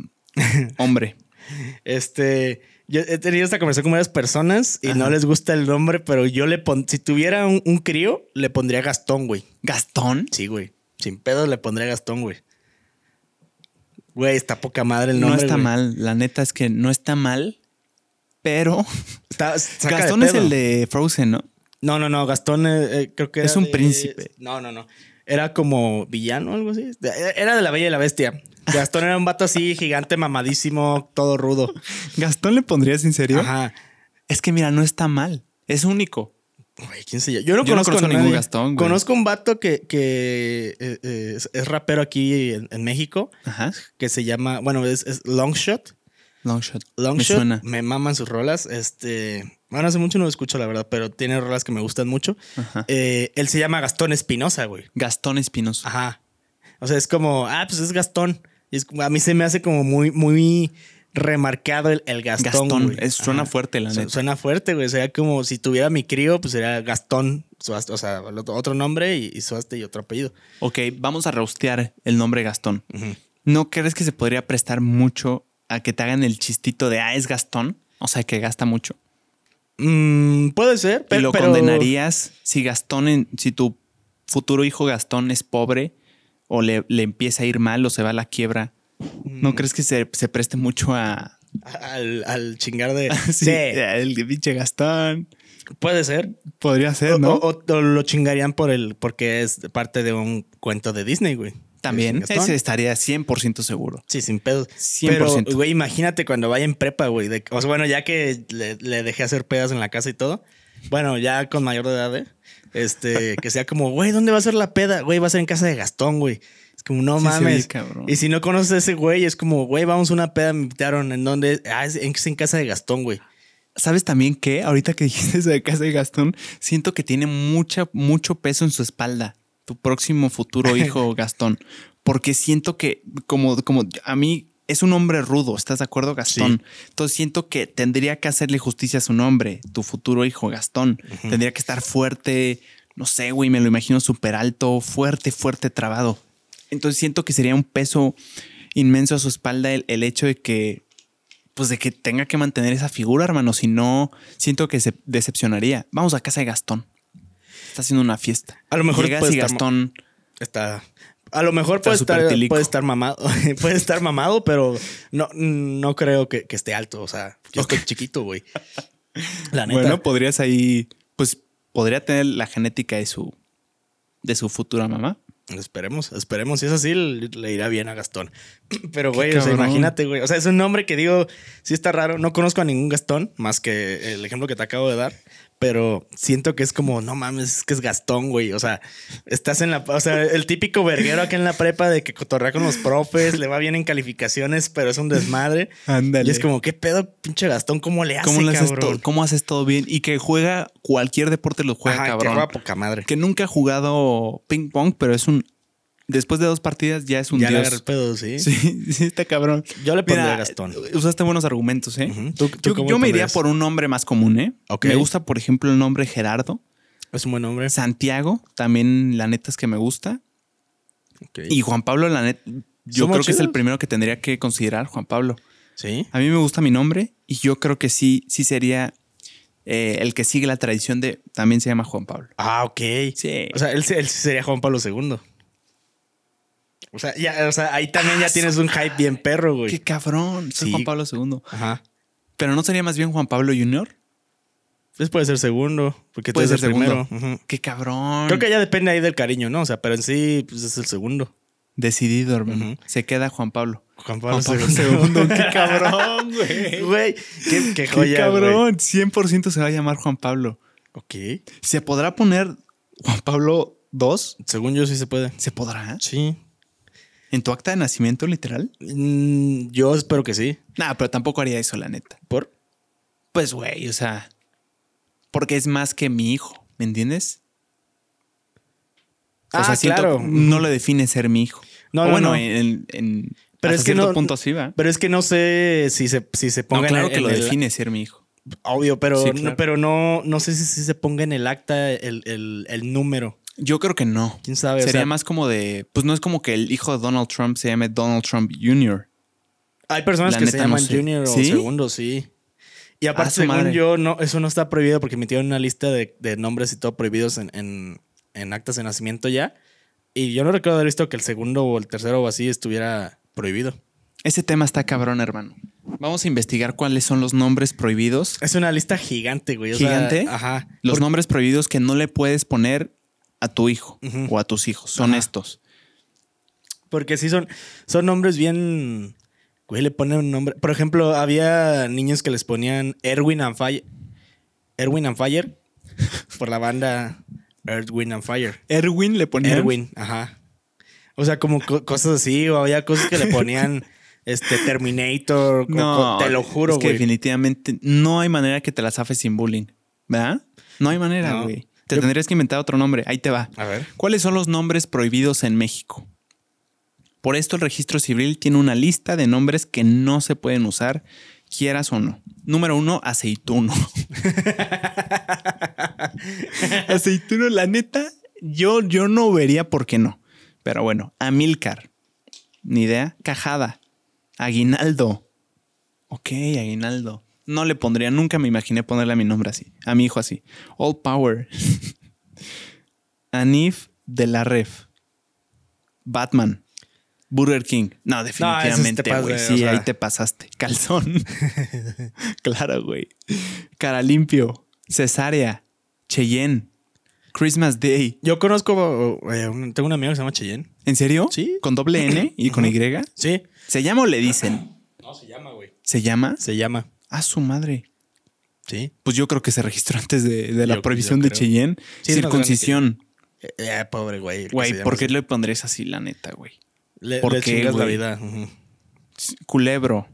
hombre? *laughs* este yo he tenido esta conversación con varias personas y no les gusta el nombre, pero yo le pon si tuviera un, crío, le pondría Gastón, güey. ¿Gastón? Sí, güey. Sin pedos le pondría Gastón, güey. Güey, está poca madre el nombre. No está mal. La neta es que no está mal, pero. Gastón es el de Frozen, ¿no? No, no, no. Gastón eh, eh, creo que Es un príncipe. No, no, no. Era como villano o algo así. Era de la Bella y la Bestia. Gastón era un vato así, gigante, mamadísimo, todo rudo. ¿Gastón le pondrías en serio? Ajá. Es que mira, no está mal. Es único. ¿quién se llama? Yo no conozco, a ningún Gastón. Conozco un vato que, que eh, es, rapero aquí en, México. Ajá. Que se llama, bueno, es, Longshot. Longshot. Longshot. Me, me maman sus rolas. Este. Bueno, hace mucho no lo escucho, la verdad, pero tiene rolas que me gustan mucho. Eh, él se llama Gastón Espinosa, güey. Gastón Espinosa. Ajá. O sea, es como, ah, pues es Gastón. Y es, a mí se me hace como muy, muy remarcado el, Gastón. Gastón, suena fuerte, la neta. Suena fuerte, güey. O sea, como si tuviera mi crío, pues sería Gastón, o sea, otro nombre y, Suaste y otro apellido. Ok, vamos a rostear el nombre Gastón. ¿No crees que se podría prestar mucho a que te hagan el chistito de, ah, es Gastón? O sea, que gasta mucho. Mm, puede ser, pero. ¿Y lo condenarías si Gastón, si tu futuro hijo Gastón es pobre? O le, empieza a ir mal o se va a la quiebra, ¿no mm. crees que se, preste mucho a... Al, chingar de... *laughs* sí, el pinche Gastón. Puede ser. Podría ser, ¿no? O, lo chingarían por el, porque es parte de un cuento de Disney, güey. También, ese estaría 100% seguro. Sí, sin pedos. 100%. Pero, güey, imagínate cuando vaya en prepa, güey. o sea, bueno, ya que le, le, dejé hacer pedas en la casa y todo. Bueno, ya con mayor de edad, ¿eh? Este, que sea como, güey, ¿dónde va a ser la peda? Güey, va a ser en casa de Gastón, güey. Es como, no Sí, mames. y si no conoces a ese güey, es como, güey, vamos a una peda, me invitaron. ¿En dónde? Ah, es en, es en casa de Gastón, güey. ¿Sabes también que ahorita que dijiste eso de casa de Gastón, siento que tiene mucha, mucho peso en su espalda, tu próximo futuro hijo *laughs* Gastón, porque siento que como, como a mí es un hombre rudo, ¿estás de acuerdo Gastón? Entonces siento que tendría que hacerle justicia a su nombre, tu futuro hijo Gastón. Tendría que estar fuerte, no sé, güey, me lo imagino súper alto, fuerte, fuerte, trabado. Entonces siento que sería un peso inmenso a su espalda el, el hecho de que pues de que tenga que mantener esa figura, hermano. Si no, siento que se decepcionaría. Vamos a casa de Gastón. Está haciendo una fiesta. A lo mejor Llegas y Gastón. Está. A lo mejor puede estar, puede estar mamado. *laughs* puede estar mamado, pero no, no creo que, que esté alto. O sea, yo estoy chiquito, güey. La neta. Bueno, podrías ahí, pues podría tener la genética de su, de su futura mamá. Esperemos, esperemos. Si es así, le, irá bien a Gastón. *clears throat* Pero, güey, o sea, cabrón. imagínate, güey. O sea, es un nombre que digo, sí está raro. No conozco a ningún Gastón, más que el ejemplo que te acabo de dar. Pero siento que es como, no mames, es que es Gastón, güey. O sea, estás en la. O sea, el típico verguero acá en la prepa de que cotorrea con los profes, le va bien en calificaciones, pero es un desmadre. Ándale. Y es como, ¿qué pedo, pinche Gastón? ¿Cómo le hace, ¿Cómo, le haces todo, ¿Cómo haces todo bien? Y que juega cualquier deporte lo juega, Ajá, que cabrón. juega poca madre. Que nunca ha jugado ping pong, pero es un. Después de dos partidas ya es un ya le dios. el pedo, sí. *laughs* Sí, sí, está cabrón. Yo le pondría Mira, a Gastón. Usaste buenos argumentos, ¿eh? Ujú. ¿Tú- tú yo me iría por un nombre más común, ¿eh? Me gusta, por ejemplo, el nombre Gerardo. Es un buen nombre. Santiago, también la neta es que me gusta. Y Juan Pablo, la neta, yo creo que es el primero que tendría que considerar, Juan Pablo. Sí. A mí me gusta mi nombre y yo creo que sí, sí sería eh, el que sigue la tradición de también se llama Juan Pablo. Ah, ok. Sí. O sea, él, él sí sería Juan Pablo II. O sea, ya, o sea, ahí también ya Ah, tienes un hype bien perro, güey. Qué cabrón, soy Sí. Juan Pablo II. Ajá. Pero no sería más bien Juan Pablo Jr. Pues puede ser segundo, porque Puede puede ser ser segundo. primero. Qué cabrón. Creo que ya depende ahí del cariño, ¿no? O sea, pero en sí, pues es el segundo. Decidido, hermano. Se queda Juan Pablo. Juan Pablo, Juan Pablo. II. Qué *laughs* cabrón, güey. Güey, qué, qué Qué joya, cabrón. 100% se va a llamar Juan Pablo. güey. Ok. ¿Se podrá poner Juan Pablo II? Según yo sí se puede. ¿Se podrá? Sí. ¿En tu acta de nacimiento literal? Mm, yo espero que sí. Nah, pero tampoco haría eso, la neta. ¿Por? Pues, güey, o sea, porque es más que mi hijo, ¿me entiendes? O Ah, sea, siento claro. no lo define ser mi hijo. No, O no, bueno, no. en, en Pero hasta es que no- punto sí va. Pero es que no sé si se, si se No, ponga en claro que lo el- define ser mi hijo. Obvio, pero, Sí, no, pero no, no sé si, si se ponga en el acta el, el- el número. Yo creo que no. ¿Quién sabe? O Sería sea, más como de, pues no es como que el hijo de Donald Trump se llame Donald Trump Jr. Hay personas la que se no llaman sé. Junior o ¿Sí? segundo, sí. Y aparte, su según madre. yo, no, eso no está prohibido porque metieron una lista de, de nombres y todo prohibidos en, en- en actas de nacimiento ya. Y yo no recuerdo haber visto que el segundo o el tercero o así estuviera prohibido. Ese tema está cabrón, hermano. Vamos a investigar cuáles son los nombres prohibidos. Es una lista gigante, güey. o sea, ¿Gigante? ajá. Los nombres prohibidos que no le puedes poner a tu hijo o a tus hijos. Son Ajá. estos. Porque sí son, son nombres bien. Güey, le ponen un nombre. Por ejemplo, había niños que les ponían Erwin and Fire. Erwin and Fire. por la banda Erwin and Fire. Erwin le ponía. Erwin, ajá. O sea, como co- cosas así, o había cosas que le ponían este Terminator. No, te lo juro, es que güey. definitivamente no hay manera que te la zafes sin bullying. ¿Verdad? No hay manera, No. Te Yo- tendrías que inventar otro nombre. Ahí te va. A ver. ¿Cuáles son los nombres prohibidos en México? Por esto el registro civil tiene una lista de nombres que no se pueden usar, quieras o no. Número uno, aceituno. *laughs* aceituno, la neta, yo, yo no vería por qué no. Pero bueno, Amilcar. Ni idea. Cajada. Aguinaldo. Ok, Aguinaldo. No le pondría, nunca me imaginé ponerle a mi nombre así, a mi hijo así. All Power. *laughs* Anif de la Ref. Batman. Burger King. No, definitivamente, güey. sí, o sea- ahí te pasaste. *laughs* Calzón. *laughs* claro, güey. Cara limpio. Cesárea. Cheyenne. Christmas Day. Yo conozco, eh, tengo un amigo que se llama Cheyenne. ¿En serio? Sí. ¿Con doble N y con. Y? Sí. ¿Se llama o le dicen? No, se llama, güey. ¿Se llama? Se llama. A su madre. Sí. Pues yo creo que se registró *laughs* antes de, de la Yo- prohibición yo de. Cheyenne. Sí, Circuncisión. Eh, eh, pobre güey. Güey, ¿por qué así. le pondrías así, la neta, güey? le, por le qué, chingas la vida? Culebro.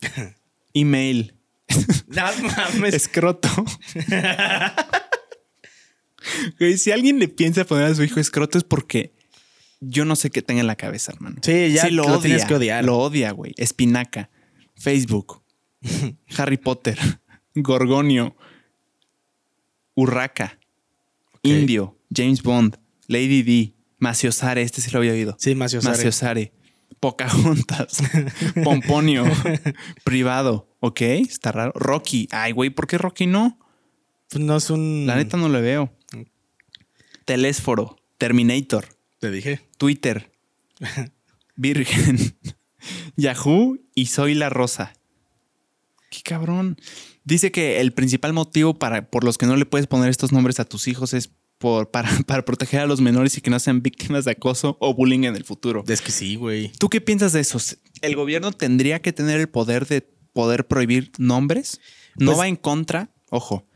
*laughs* Email. No mames. Escroto. *laughs* Güey, si alguien le piensa poner a su hijo escroto es porque yo no sé qué tenga en la cabeza, hermano. Sí, ya lo, lo odia, tienes que odiar. Lo odia, güey. Espinaca. Facebook. *laughs* Harry Potter. Gorgonio. Urraca. Indio. James Bond. Lady D. Maciosare. Este sí lo había oído. Sí, Macio Sare. Maciosare. Pocahontas. *laughs* Pomponio. Privado. Ok, está raro. Rocky. Ay, güey, ¿por qué Rocky no? Pues no es un. La neta no le veo. Telésforo. Terminator. Te dije. Twitter. *laughs* Virgen. Yahoo y Soy la Rosa. Qué cabrón. Dice que el principal motivo para, por los que no le puedes poner estos nombres a tus hijos es por, para, *laughs* para proteger a los menores y que no sean víctimas de acoso o bullying en el futuro. Es que sí, güey. ¿Tú qué piensas de eso? ¿El gobierno tendría que tener el poder de poder prohibir nombres? No Pues- va en contra, ojo.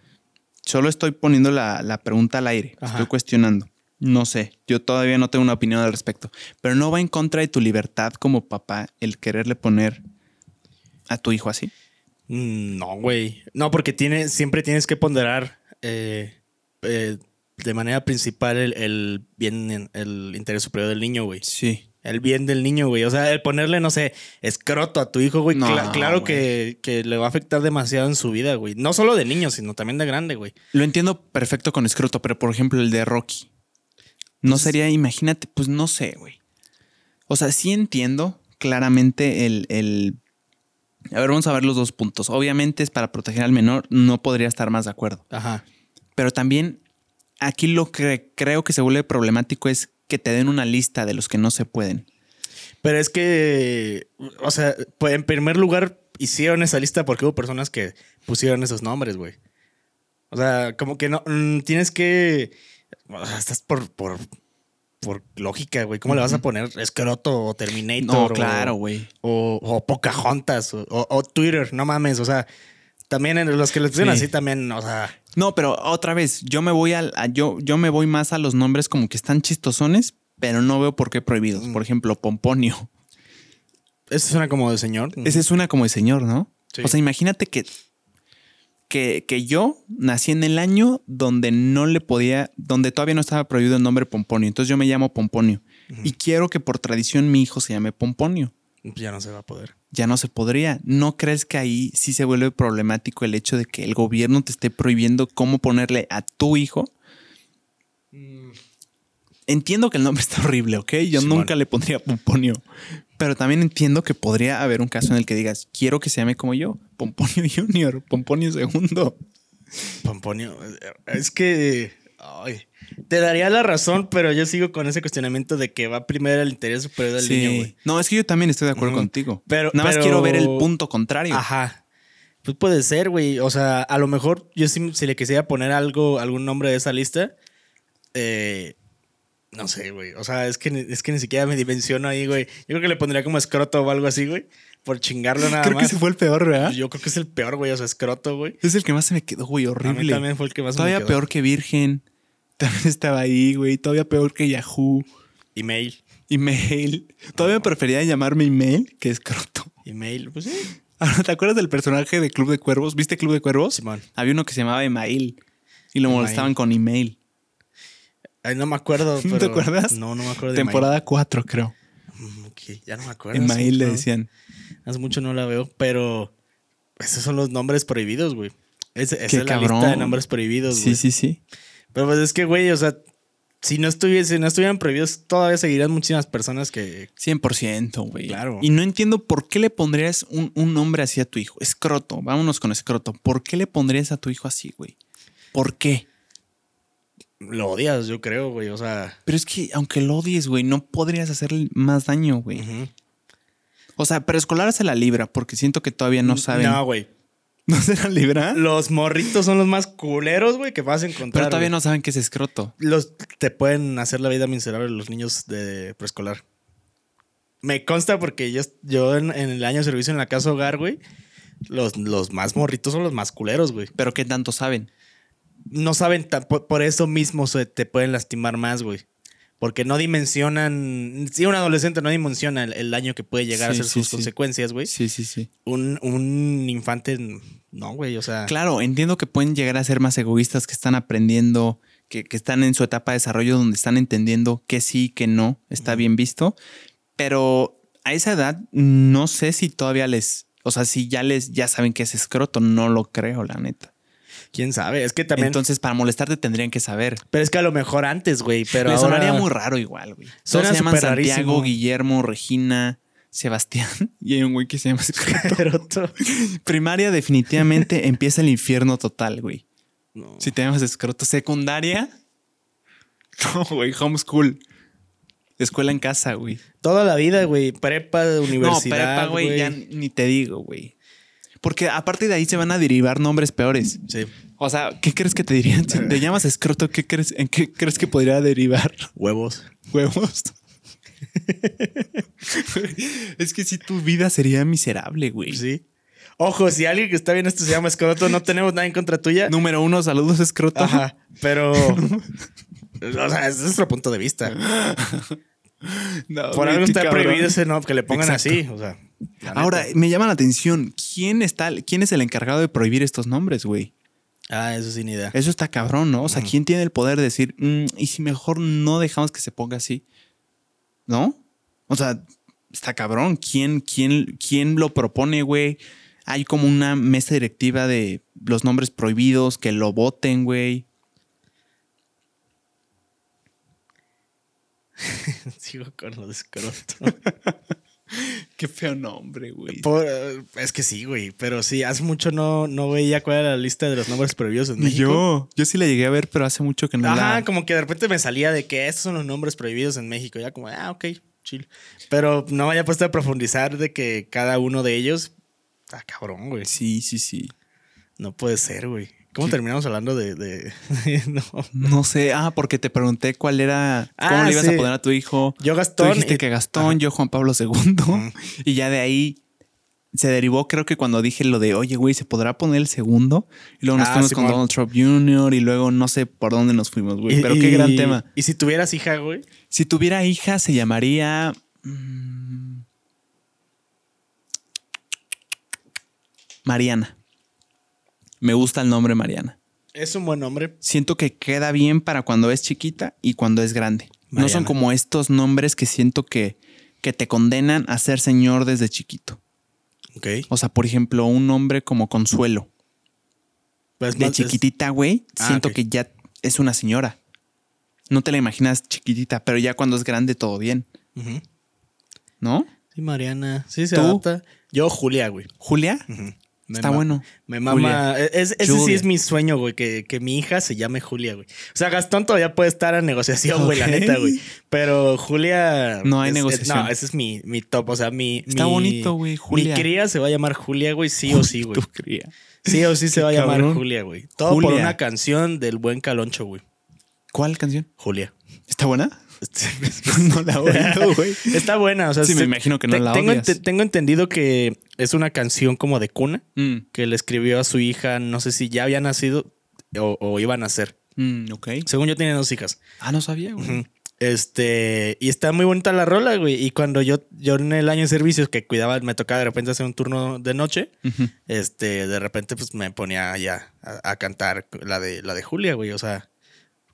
Solo estoy poniendo la, la pregunta al aire. Ajá. Estoy cuestionando. No sé, yo todavía no tengo una opinión al respecto. Pero no va en contra de tu libertad como papá el quererle poner a tu hijo así. Mm, No, güey. No, porque tiene, siempre tienes que ponderar eh, eh, de manera principal el, el bien, el interés superior del niño, güey. Sí. El bien del niño, güey. O sea, el ponerle, no sé, escroto a tu hijo, güey. No, claro que, que le va a afectar demasiado en su vida, güey. No solo de niño, sino también de grande, güey. Lo entiendo perfecto con escroto, pero por ejemplo el de Rocky. No sería, imagínate, pues no sé, güey. O sea, sí entiendo claramente el, el... A ver, vamos a ver los dos puntos. Obviamente es para proteger al menor, no podría estar más de acuerdo. Ajá. Pero también aquí lo que creo que se vuelve problemático es que te den una lista de los que no se pueden. Pero es que, o sea, pues en primer lugar hicieron esa lista porque hubo personas que pusieron esos nombres, güey. O sea, como que no, mm, tienes que, o sea, estás por, por, por lógica, güey. ¿Cómo le vas a poner escroto o Terminator? No, claro, güey. O, o Pocahontas o, Twitter, no mames, o sea, también en los que les pusieron Sí. así también, o sea, No, pero otra vez, yo me voy al, a- yo, yo me voy más a los nombres como que están chistosones, pero no veo por qué prohibidos. Mm. Por ejemplo, Pomponio. eso suena como de señor. Esa es una como de señor, ¿no? Sí. O sea, imagínate que, que, que yo nací en el año donde no le podía, donde todavía no estaba prohibido el nombre Pomponio. Entonces yo me llamo Pomponio. Y quiero que por tradición mi hijo se llame Pomponio. Ya no se va a poder. Ya no se podría. ¿No crees que ahí sí se vuelve problemático el hecho de que el gobierno te esté prohibiendo cómo ponerle a tu hijo? Entiendo que el nombre está horrible, ¿ok? Yo nunca le pondría Pomponio. Pero también entiendo que podría haber un caso en el que digas, quiero que se llame como yo, Pomponio *laughs* Junior, Pomponio Segundo. Pomponio. Es que. ay, te daría la razón, pero yo sigo con ese cuestionamiento de que va primero el interés superior del niño, güey. No, es que yo también estoy de acuerdo contigo. Pero- Nada más pero- quiero ver el punto contrario. Ajá. Pues puede ser, güey. O sea, a lo mejor yo sí, si le quisiera poner algo, algún nombre de esa lista, eh, no sé, güey. O sea, es que, es que ni siquiera me dimensiono ahí, güey. Yo creo que le pondría como escroto o algo así, güey. Por chingarlo nada Creo que más. ese fue el peor, ¿verdad? Yo creo que es el peor, güey. O sea, escroto, güey. Es el que más se me quedó, güey, A mí horrible. también fue el que más me Todavía quedó. peor que Virgen. *laughs* También estaba ahí, güey. Todavía peor que Yahoo. Email. Email. Todavía prefería llamarme email que escroto. Email, pues sí. *laughs* Ahora, ¿te acuerdas del personaje de Club de Cuervos? ¿Viste Club de Cuervos? Simón. Había uno que se llamaba Email. Y lo Email. molestaban con email. Ay, no me acuerdo. *laughs* ¿No te pero- acuerdas? No, no me acuerdo de Temporada 4, creo. Mm, ok, ya no me acuerdo. Email hace le decían. Hace mucho no la veo, pero esos son los nombres prohibidos, güey. Es, esa Qué es la cabrón. lista de nombres prohibidos, Sí, güey. sí, sí. Pero pues es que, güey, o sea, si no, estuviese, si no estuvieran prohibidos, todavía seguirían muchísimas personas que... 100%, güey. Claro. Y no entiendo por qué le pondrías un, un nombre así a tu hijo. Escroto. Vámonos con escroto. ¿Por qué le pondrías a tu hijo así, güey? ¿Por qué? Lo odias, yo creo, güey. O sea... Pero es que aunque lo odies, güey, no podrías hacerle más daño, güey. O sea, preescolar se la libra porque siento que todavía no saben. No, güey. ¿No se la libra? Los morritos son los más culeros, güey, que vas a encontrar. Pero todavía güey. no saben que es escroto. Los, te pueden hacer la vida miserable los niños de preescolar. Me consta porque yo, yo en, en el año de servicio en la casa hogar, güey, Los, los más morritos son los más culeros, güey. Pero ¿qué tanto saben? No saben, tan- por, por eso mismo se te pueden lastimar más, güey. Porque no dimensionan. Si un adolescente no dimensiona el, el daño que puede llegar Sí, a ser sí, sus sí. consecuencias, güey. Sí, sí, sí. Un, un infante, no, güey. O sea, Claro, entiendo que pueden llegar a ser más egoístas, que están aprendiendo, que, que están en su etapa de desarrollo donde están entendiendo que sí, que no, está bien visto. Pero a esa edad no sé si todavía les, o sea, si ya les, ya saben que es escroto, no lo creo, la neta. Quién sabe. Es que también. Entonces, para molestarte tendrían que saber. pero es que a lo mejor antes, güey. Pero ahora. sonaría muy raro igual, güey. Todos se llaman Santiago, rarísimo. Guillermo, Regina, Sebastián. *laughs* Y hay un güey que se llama *laughs* escroto. Primaria definitivamente *laughs* empieza el infierno total, güey. No. Si te llamas escroto. Secundaria. No, güey, homeschool. Escuela en casa, güey. Toda la vida, güey. Prepa, No, universidad. prepa, güey, ya ni te digo, güey. Porque aparte de ahí se van a derivar nombres peores. Sí. O sea, ¿qué crees que te dirían? Si te llamas escroto, ¿qué crees, ¿en qué crees que podría derivar? Huevos. Huevos. es que si tu vida sería miserable, güey. Sí. Ojo, si alguien que está viendo esto se llama escroto, no tenemos nada en contra tuya. Número uno, saludos, escroto. Ajá. Pero. *laughs* o sea, ese es nuestro punto de vista. No, Por algo está cabrón. prohibido ese no, que le pongan Exacto. así. O sea. Ahora, me llama la atención. ¿Quién está, quién es el encargado de prohibir estos nombres, güey? Ah, eso sin idea. Eso está cabrón, ¿no? O sea, ¿quién tiene el poder de decir, "Mm, y si mejor no dejamos que se ponga así? ¿No? O sea, está cabrón. ¿Quién, quién, quién lo propone, güey? Hay como una mesa directiva de los nombres prohibidos, que lo voten, güey. *laughs* Sigo con lo de escroto. *laughs* Qué feo nombre, güey. Por- eh, es que sí, güey. Pero sí, hace mucho no, no veía cuál era la lista de los nombres prohibidos en México. yo. Yo sí la llegué a ver, pero hace mucho que no Ajá, la... como que de repente me salía de que estos son los nombres prohibidos en México. Ya como, ah, ok, chill. Pero no me había puesto a profundizar de que cada uno de ellos. Ah, cabrón, güey. Sí, sí, sí. No puede ser, güey. ¿Cómo Sí. terminamos hablando de.? *laughs* de- no. No sé. Ah, porque te pregunté cuál era... ¿Cómo Ah, le ibas sí. a poner a tu hijo? Yo Tú Gastón. dijiste y- que Gastón, yo Juan Pablo II. Y ya de ahí se derivó, creo que cuando dije lo de, oye, güey, ¿se podrá poner el segundo? Y luego nos Ah, fuimos con. Donald Trump Jr. y luego no sé por dónde nos fuimos, güey. y- Pero qué gran tema. Y si tuvieras hija, güey. Si tuviera hija, se llamaría... mm, Mariana. Me gusta el nombre Mariana. Es un buen nombre. Siento que queda bien para cuando es chiquita y cuando es grande. No son como estos nombres que siento que, que te condenan a ser señor desde chiquito. Ok. O sea, por ejemplo, un nombre como Consuelo. Pues De chiquitita, güey, Ah, siento que ya es una señora. No te la imaginas chiquitita, pero ya cuando es grande todo bien. ¿no? Sí, Mariana. Sí, se ¿Tú? adapta. Yo, Julia, güey. Julia. Me está bueno. Me mama. e-, Es, ese sí es mi sueño, güey, que, que mi hija se llame Julia, güey. O sea, Gastón todavía puede estar a negociación, güey, la neta, güey. Pero Julia. No hay es- es- negociación. no, ese es mi, mi top. O sea, mi. Está mi- bonito, güey, Julia. Mi cría se va a llamar Julia, güey, sí o sí, güey. Tu cría. Sí o sí *laughs* se va a llamar cabrón. Julia, güey. Todo por Julia. una canción del buen Caloncho, güey. ¿Cuál canción? Julia. ¿Está buena? *laughs* no la oído, güey. *laughs* Está buena, o sea, Sí, me imagino que no te- la tengo, odias. tengo entendido que es una canción como de cuna Mm, que le escribió a su hija, no sé si ya había nacido o, o iba a nacer. mm, ok. Según yo tiene dos hijas. Ah, no sabía, güey. Este, y está muy bonita la rola, güey. Y cuando yo, yo en el año de servicios que cuidaba, me tocaba de repente hacer un turno de noche, este, de repente pues me ponía ya a, a cantar la de, la de Julia, güey. O sea,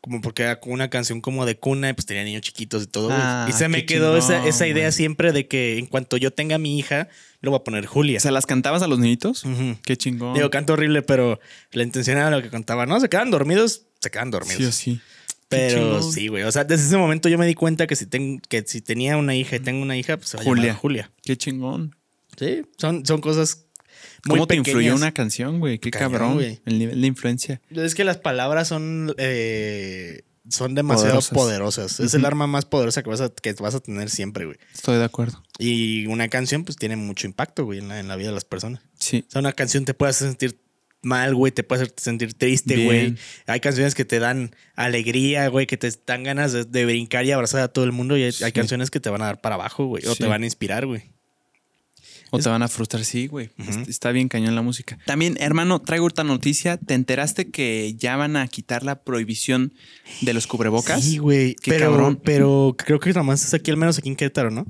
como porque era una canción como de cuna y pues tenía niños chiquitos y todo. güey. Ah, y se me quedó esa, chingón, esa idea güey. siempre de que en cuanto yo tenga a mi hija, le voy a poner Julia. ¿Se las cantabas a los niñitos? Qué chingón. Digo, canto horrible, pero la intención era lo que contaba. No, se quedan dormidos, se quedan dormidos. sí o sí. Pero sí, güey. O sea, desde ese momento yo me di cuenta que si, ten- que si tenía una hija y tengo una hija, pues se va Julia. Julia. Qué chingón. Sí, son, son cosas muy ¿Cómo te pequeñas. influyó una canción, güey? Qué Cañón, cabrón. güey. El nivel de influencia. Es que las palabras son, eh, son demasiado Poderosas. poderosas. Es el arma más poderosa que vas a, que vas a tener siempre, güey. Estoy de acuerdo. Y una canción, pues, tiene mucho impacto, güey, en la, en la vida de las personas. Sí. O sea, una canción te puede hacer sentir mal, güey, te puede hacer sentir triste, Bien. güey. Hay canciones que te dan alegría, güey, que te dan ganas de, de brincar y abrazar a todo el mundo. Y hay, canciones que te van a dar para abajo, güey, o Sí. te van a inspirar, güey. O te van a frustrar, sí, güey. Está bien cañón la música. También, hermano, traigo esta noticia. ¿Te enteraste que ya van a quitar la prohibición de los cubrebocas? Sí, güey. Pero, cabrón. pero creo que nada más es aquí, al menos aquí en Querétaro, ¿no?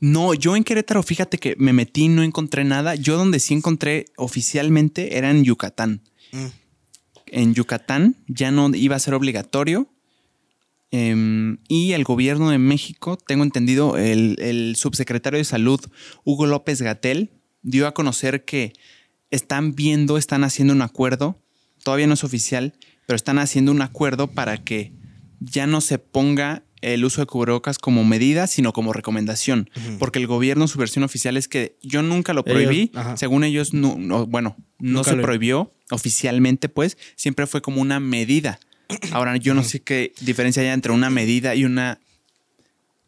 No, yo en Querétaro, fíjate que me metí, no encontré nada. Yo donde sí encontré oficialmente era en Yucatán. Mm. En Yucatán ya no iba a ser obligatorio. Em, y el gobierno de México, tengo entendido, el, el subsecretario de Salud, Hugo López Gatel, dio a conocer que están viendo, están haciendo un acuerdo, todavía no es oficial, pero están haciendo un acuerdo para que ya no se ponga el uso de cubrebocas como medida, sino como recomendación. Porque el gobierno, su versión oficial es que yo nunca lo prohibí. Según ellos, no, no- bueno, no Nunca se lo- prohibió oficialmente, pues, siempre fue como una medida. Ahora, yo no sé qué diferencia hay entre una medida y una,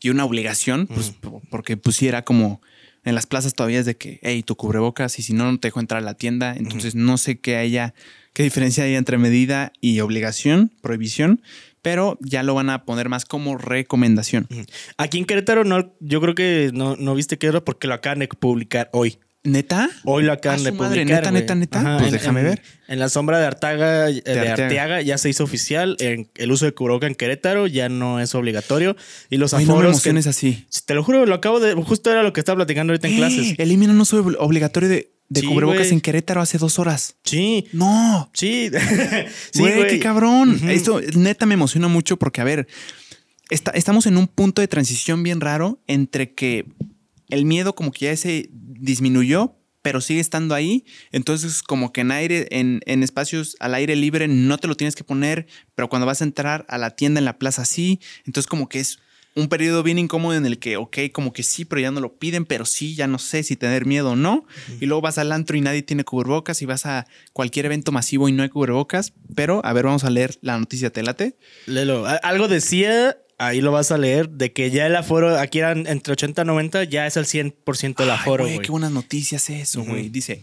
y una obligación, pues, po- porque pusiera como en las plazas todavía es de que, hey, tu cubrebocas y si no, no te dejo entrar a la tienda. Entonces, no sé qué haya, qué diferencia hay entre medida y obligación, prohibición, pero ya lo van a poner más como recomendación. Aquí en Querétaro, no, yo creo que no, no viste que era porque lo acaban de publicar hoy. ¿Neta? Hoy lo acaban de madre, publicar. neta, neta, neta. Pues déjame en- ver. En la sombra de Artaga, eh, de, Arteaga. Arteaga, ya se hizo oficial. En- el uso de cubreboca en Querétaro ya no es obligatorio. Y los Ay, no me aforos. emociones que- así. te lo juro, lo acabo de. Justo era lo que estaba platicando ahorita en clases. Elimina un uso obligatorio de, de Sí, cubrebocas en Querétaro hace dos horas. Sí. No. Sí. *laughs* sí, güey, qué cabrón. Esto neta me emociona mucho porque, a ver, está- estamos en un punto de transición bien raro entre que el miedo como que ya se disminuyó, pero sigue estando ahí. Entonces, como que en aire, en, en espacios al aire libre no te lo tienes que poner, pero cuando vas a entrar a la tienda en la plaza sí. Entonces, como que es un periodo bien incómodo en el que, ok, como que sí, pero ya no lo piden, pero sí, ya no sé si tener miedo o no. Y luego vas al antro y nadie tiene cubrebocas y vas a cualquier evento masivo y no hay cubrebocas. Pero, a ver, vamos a leer la noticia, ¿te late? Lelo. Algo decía, ahí lo vas a leer, de que ya el aforo, aquí eran entre 80 y 90, ya es el 100% del Ay, aforo, güey, güey. qué buenas noticias eso, güey. Dice,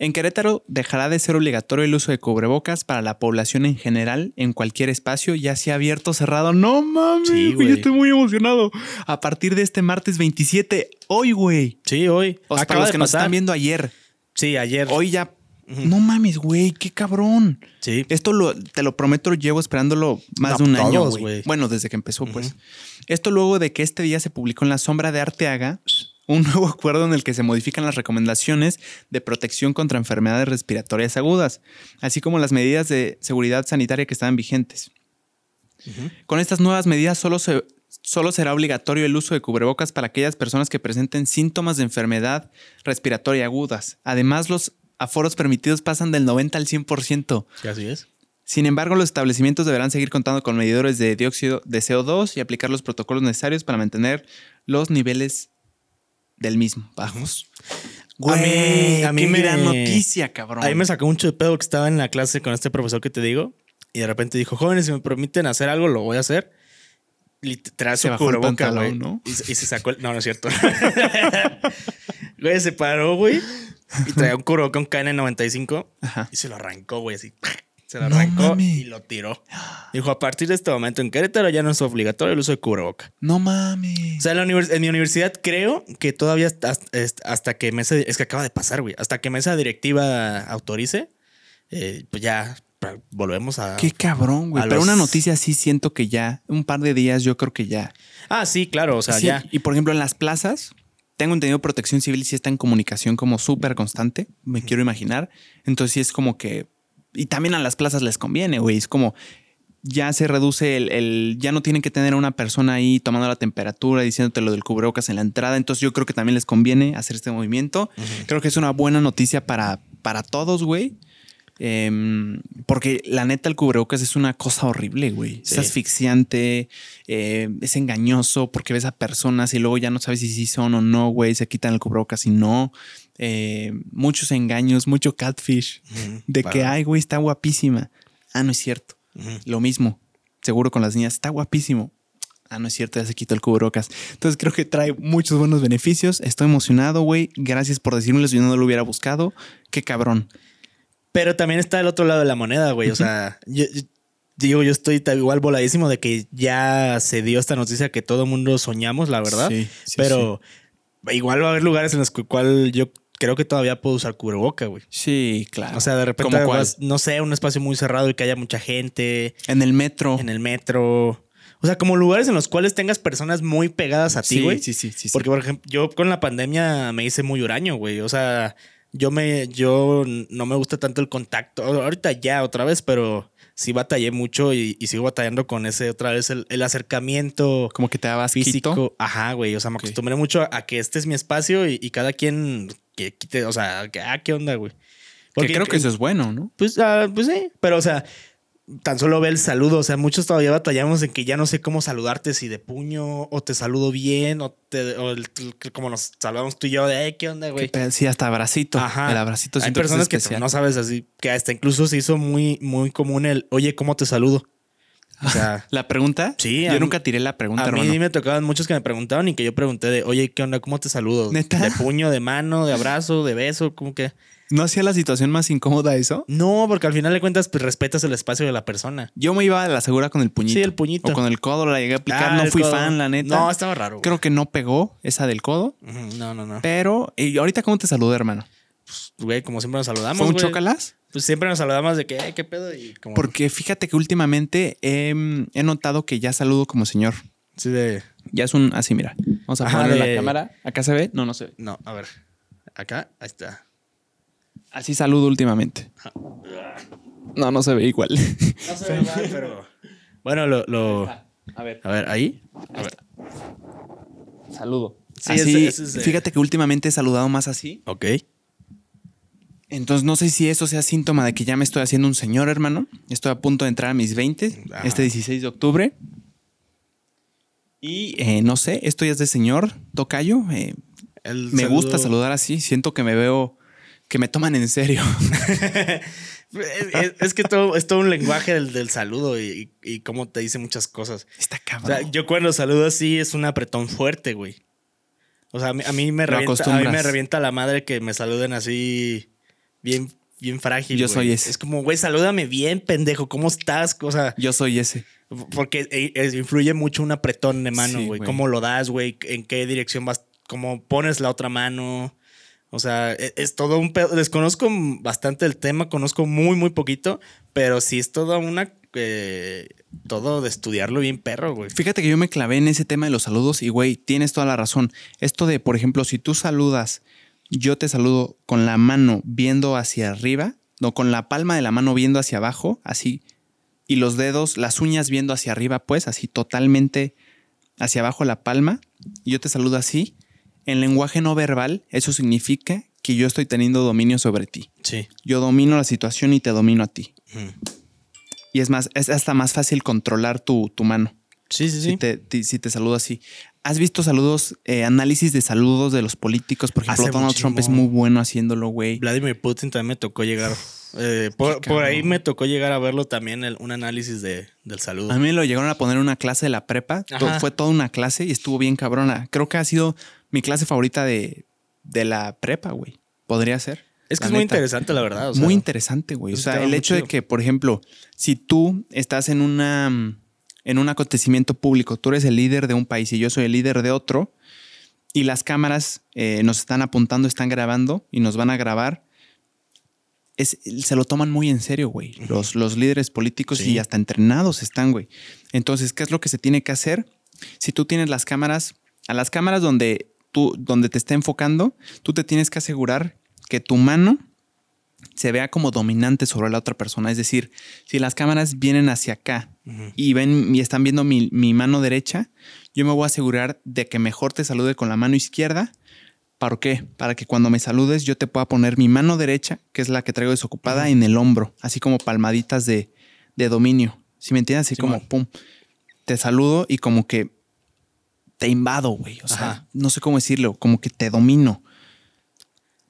en Querétaro dejará de ser obligatorio el uso de cubrebocas para la población en general en cualquier espacio, ya sea abierto o cerrado. No mames, Sí, güey, güey. estoy muy emocionado. A partir de este martes 27, hoy, güey. Sí, hoy. O sea, para Acaba los que nos están viendo ayer, Sí, ayer. hoy ya... No mames, güey, qué cabrón. Sí. Esto lo, te lo prometo, llevo esperándolo más No, de un año, todos, güey. güey. Bueno, desde que empezó, pues. Esto luego de que este día se publicó en la sombra de Arteaga un *laughs* nuevo acuerdo en el que se modifican las recomendaciones de protección contra enfermedades respiratorias agudas, así como las medidas de seguridad sanitaria que estaban vigentes. Con estas nuevas medidas solo, se, solo será obligatorio el uso de cubrebocas para aquellas personas que presenten síntomas de enfermedad respiratoria agudas. Además, los aforos permitidos pasan del 90 al 100%. Sí, Así es. Sin embargo, los establecimientos deberán seguir contando con medidores de dióxido de CO2 y aplicar los protocolos necesarios para mantener los niveles del mismo bajos. A mí- a mí qué me- gran noticia, cabrón. Ahí me sacó mucho de pedo que estaba en la clase con este profesor que te digo. Y de repente dijo, jóvenes, si me permiten hacer algo, lo voy a hacer. Literal, Se bajó el pantalón. ¿no? Y, y se sacó el... No, no es cierto. *laughs* güey, se paró, güey. Y traía un cubreboca, un KN95. Ajá. Y se lo arrancó, güey, así. Se lo arrancó y lo tiró. Dijo, a partir de este momento en Querétaro ya no es obligatorio el uso de cubreboca. No mames. O sea, en, la univers- en mi universidad creo que todavía hasta, hasta- que mesa... Es que acaba de pasar, güey. Hasta que mesa directiva autorice, eh, pues ya volvemos a... Qué cabrón, güey. Pero los- una noticia sí siento que ya, un par de días yo creo que ya. Ah, sí, claro. O sea, Sí, ya... Y por ejemplo, en las plazas, tengo entendido protección civil sí está en comunicación como súper constante, me quiero imaginar. Entonces sí es como que... Y también a las plazas les conviene, güey. Es como... Ya se reduce el, el- Ya no tienen que tener a una persona ahí tomando la temperatura, diciéndote lo del cubrebocas en la entrada. Entonces yo creo que también les conviene hacer este movimiento. Creo que es una buena noticia para, para todos, güey. Em, porque la neta, el cubrebocas es una cosa horrible, güey. Es asfixiante, eh, es engañoso porque ves a personas y luego ya no sabes si sí son o no, güey. Se quitan el cubrebocas y no. Eh, muchos engaños, mucho catfish. De que, ay, güey, está guapísima. Ah, no es cierto. Lo mismo. Seguro con las niñas, está guapísimo. Ah, no es cierto, ya se quitó el cubrebocas. Entonces creo que trae muchos buenos beneficios. Estoy emocionado, güey. Gracias por decírmelo si yo no lo hubiera buscado. Qué cabrón. Pero también está el otro lado de la moneda, güey. O sea, yo, yo- digo, yo estoy igual voladísimo de que ya se dio esta noticia que todo el mundo soñamos, la verdad. Sí, sí, Pero igual va a haber lugares en los cuales yo creo que todavía puedo usar cubreboca, güey. Sí, claro. O sea, de repente, no sé, un espacio muy cerrado y que haya mucha gente, En el metro. en el metro. O sea, como lugares en los cuales tengas personas muy pegadas a ti, güey. sí, sí, sí, sí. Porque, por ejemplo, yo con la pandemia me hice muy huraño, güey. O sea, yo me, yo no me gusta tanto el contacto. Ahorita ya otra vez, pero sí batallé mucho y, y sigo batallando con ese otra vez el, el acercamiento como que te dabas físico. Ajá, güey. O sea, me acostumbré mucho a, a que este es mi espacio y, y cada quien que quite, o sea, que, ah, qué onda, güey. Que creo que eso es bueno, ¿no? Pues, ah, pues sí, pero o sea, tan solo ve el saludo. O sea, muchos todavía batallamos en que ya no sé cómo saludarte, si de puño, o te saludo bien, o, te, o el- como nos saludamos tú y yo, de, "Ey, ¿qué onda, güey? Sí, hasta abracito. Ajá. El abracito Hay personas que, es no sabes así, que hasta incluso se hizo muy, muy común el, oye, ¿cómo te saludo? O sea, *laughs* La pregunta. Sí, Yo a nunca tiré la pregunta, a mí hermano. me tocaban muchos que me preguntaban y que yo pregunté de, oye, ¿qué onda? ¿Cómo te saludo? ¿Neta? ¿De puño, de mano, de abrazo, de beso? ¿Cómo que? ¿No hacía la situación más incómoda eso? No, porque al final de cuentas, pues respetas el espacio de la persona. Yo me iba a la segura con el puñito. Sí, el puñito. O con el codo la llegué a aplicar. Ah, no fui codo. fan, la neta. No, estaba raro. Creo que no pegó esa del codo. No, no, no. Pero, ¿y ahorita cómo te saludé, hermano? Güey, como siempre nos saludamos. ¿Fue un güey. chocalas? Pues siempre nos saludamos de que, "Ay, ¿qué pedo? Y como. Porque fíjate que últimamente he, he notado que ya saludo como señor. Sí, de. Ya es un así, mira. Vamos a ponerle de- la cámara. ¿Acá se ve? No, no se ve. No, a ver. Acá, ahí está. Así saludo últimamente. No, no se ve igual. No se *laughs* ve mal, pero. Bueno, lo. lo- A ver. A ver, ahí. A ver. Saludo. Sí, así, ese- ese fíjate que últimamente he saludado más así. Ok. Entonces no sé si eso sea síntoma de que ya me estoy haciendo un señor, hermano. Estoy a punto de entrar a mis 20, Ajá. este 16 de octubre. Y eh, no sé, esto ya es de señor, tocayo. eh, me saludo- gusta saludar así, siento que me veo, que me toman en serio. *laughs* es, que todo, es todo un lenguaje del, del saludo y, y, y cómo te dice muchas cosas. Está O cabrón. sea, yo cuando saludo así es un apretón fuerte, güey. O sea, a mí, a mí me Lo revienta, a mí me revienta la madre que me saluden así bien, bien frágil. Yo güey. soy ese. Es como, güey, salúdame bien, pendejo. ¿Cómo estás? O sea, Yo soy ese. porque eh, influye mucho un apretón de mano, Sí, güey. güey. ¿Cómo lo das, güey? ¿En qué dirección vas? ¿Cómo pones la otra mano? O sea, e- es, todo un pedo. Desconozco bastante el tema, conozco muy, muy poquito, pero sí es toda una. eh, todo de estudiarlo bien perro, güey. Fíjate que yo me clavé en ese tema de los saludos y, güey, tienes toda la razón. Esto de, por ejemplo, si tú saludas, yo te saludo con la mano viendo hacia arriba, no, con la palma de la mano viendo hacia abajo, así, y los dedos, las uñas viendo hacia arriba, pues, así totalmente hacia abajo la palma, y yo te saludo así. En lenguaje no verbal, eso significa que yo estoy teniendo dominio sobre ti. Sí. Yo domino la situación y te domino a ti. Ujú. Y es más, es hasta más fácil controlar tu, tu mano Sí, sí, sí. si te, ti- si te saludo así. ¿Has visto saludos, eh, análisis de saludos de los políticos? Por ejemplo, Hace Donald Trump es muy bueno haciéndolo, güey. Vladimir Putin también me tocó llegar. eh, por, ahí me tocó llegar a verlo también, el- un análisis de, del saludo. A mí me lo llegaron a poner en una clase de la prepa. Ajá. Fue toda una clase y estuvo bien cabrona. Creo que ha sido mi clase favorita de, de la prepa, güey. Podría ser. es que es muy interesante, la verdad. o sea, muy interesante, güey. O sea, el hecho de que, por ejemplo, si tú estás en una en un acontecimiento público, tú eres el líder de un país y yo soy el líder de otro, y las cámaras eh, nos están apuntando, están grabando y nos van a grabar, es, se lo toman muy en serio, güey. Los, los líderes políticos Sí. y hasta entrenados están, güey. Entonces, ¿qué es lo que se tiene que hacer? Si tú tienes las cámaras, a las cámaras donde tú, donde te esté enfocando, tú te tienes que asegurar que tu mano se vea como dominante sobre la otra persona. Es decir, si las cámaras vienen hacia acá y ven y están viendo mi, mi mano derecha, yo me voy a asegurar de que mejor te salude con la mano izquierda. ¿Para qué? Para que cuando me saludes yo te pueda poner mi mano derecha, que es la que traigo desocupada, en el hombro, así como palmaditas de, de dominio. Si me entiendes? Así Sí, como, pum, te saludo y como que te invado, güey. O sea, Ajá. no sé cómo decirlo, como que te domino.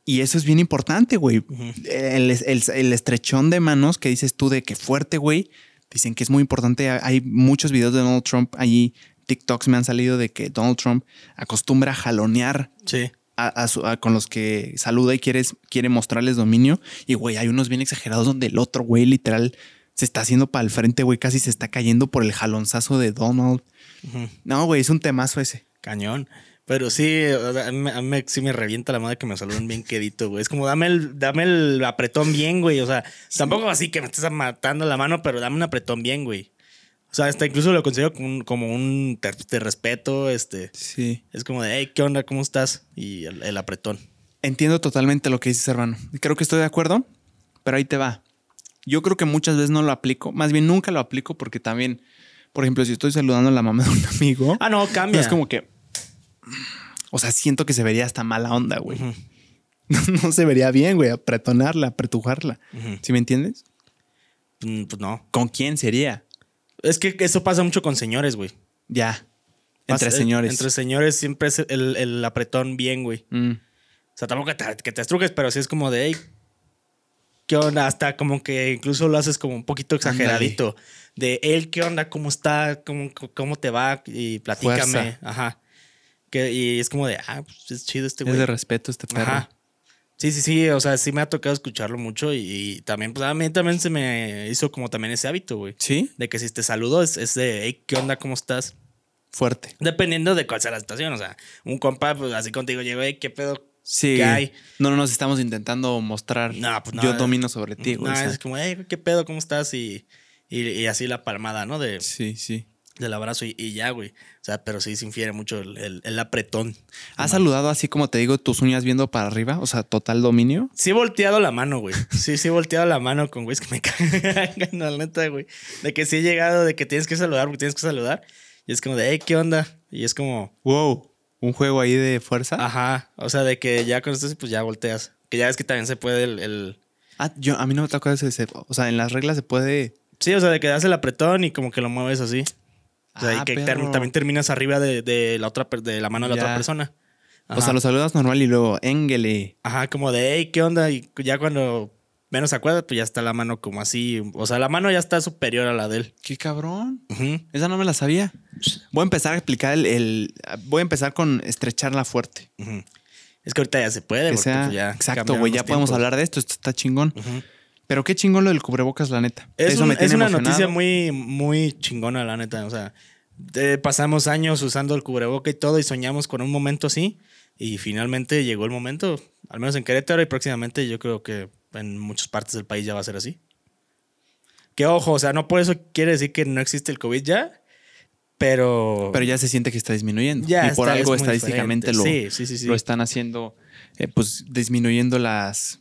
Y eso es bien importante, güey. El, el- el estrechón de manos que dices tú de que fuerte, güey. Dicen que es muy importante. Hay muchos videos de Donald Trump allí. TikToks me han salido de que Donald Trump acostumbra a jalonear Sí. a- a su- a- con los que saluda y quieres, quiere mostrarles dominio. Y, güey, hay unos bien exagerados donde el otro, güey, literal, se está haciendo para el frente, güey. Casi se está cayendo por el jalonzazo de Donald. No, güey, es un temazo ese. Cañón. Pero sí, a mí, a mí sí me revienta la madre que me saluden bien quedito, güey. Es como dame el, dame el apretón bien, güey. O sea, tampoco así que me estés matando la mano, pero dame un apretón bien, güey. O sea, hasta incluso lo considero como un, como un te, te respeto, este. Sí. Es como de, hey, ¿qué onda? ¿Cómo estás? Y el, el apretón. Entiendo totalmente lo que dices, hermano. Creo que estoy de acuerdo, pero ahí te va. Yo creo que muchas veces no lo aplico, más bien nunca lo aplico porque también, por ejemplo, si estoy saludando a la mamá de un *laughs* amigo, Ah, no, cambia. es como que, o sea, siento que se vería hasta mala onda, güey. *laughs* No se vería bien, güey, apretonarla, apretujarla. ¿Sí me entiendes? Mm, Pues no. ¿Con quién sería? Es que eso pasa mucho con señores, güey. Ya. Entre señores. Entre señores siempre es el, el apretón bien, güey. Mm. O sea, tampoco que te, que te estrujes, pero sí es como de, hey, ¿qué onda? Hasta como que incluso lo haces como un poquito exageradito. De él, ¿qué onda? ¿Cómo está? ¿Cómo, cómo te va? Y platícame. Fuerza. Ajá. Que, y es como de, ah, pues es chido este Es güey. de respeto este perro. Ajá. Sí, sí, sí. O sea, sí me ha tocado escucharlo mucho y, y también, pues a mí también se me hizo como también ese hábito, güey. Sí, De que si te saludo es, es de, hey, ¿qué onda? ¿Cómo estás? fuerte. Dependiendo de cuál sea la situación. O sea, un compa, pues así contigo llegó, hey, ¿qué pedo? Sí. ¿Qué hay? No, no nos estamos intentando mostrar. No, pues no, yo domino sobre ti, güey. No, o sea, es como, hey, ¿qué pedo? ¿Cómo estás? Y, y, y así la palmada, ¿no? De, sí, sí. del abrazo y, y ya, güey. O sea, pero sí se infiere mucho el, el- el apretón. ¿Has saludado así como te digo, tus uñas viendo para arriba? O sea, total dominio. Sí he volteado la mano, güey. Sí, sí he volteado la mano con güeyes que me *laughs* cagan, la neta, güey. De que sí he llegado, de que tienes que saludar porque tienes que saludar. Y es como de, hey, ¿qué onda? Y es como, Wow. Un juego ahí de fuerza. ajá. O sea, de que ya con esto, pues ya volteas. Que ya ves que también se puede el... el- Ah, yo, a mí no me ese. ese- O sea, en las reglas se puede. Sí, o sea, de que das el apretón y como que lo mueves así. O sea, Ah, y que perro. ter- también terminas arriba de, de la otra de la mano de la Ya. otra persona. O sea, lo saludas normal y luego, Engele. Ajá, como de, hey, ¿qué onda? Y ya cuando menos se acuerda, pues ya está la mano como así. O sea, la mano ya está superior a la de él. Qué cabrón. Esa no me la sabía. Voy a empezar a explicar el. el- voy a empezar con estrecharla fuerte. Es que ahorita ya se puede. Que porque, sea. pues, ya exacto, güey. Ya podemos hablar de esto. Esto está chingón. Ujú. Pero qué chingón lo del cubrebocas, la neta. Es, Eso un- me tiene es una emocionado. noticia muy, muy chingona, la neta. O sea, pasamos años usando el cubreboca y todo y soñamos con un momento así. Y finalmente llegó el momento, al menos en Querétaro y próximamente yo creo que en muchas partes del país ya va a ser así. Que ojo, o sea, no por eso quiere decir que no existe el COVID ya, pero... Pero ya se siente que está disminuyendo. Ya y por es algo estadísticamente lo, sí, sí, sí. lo están haciendo, eh, pues disminuyendo las,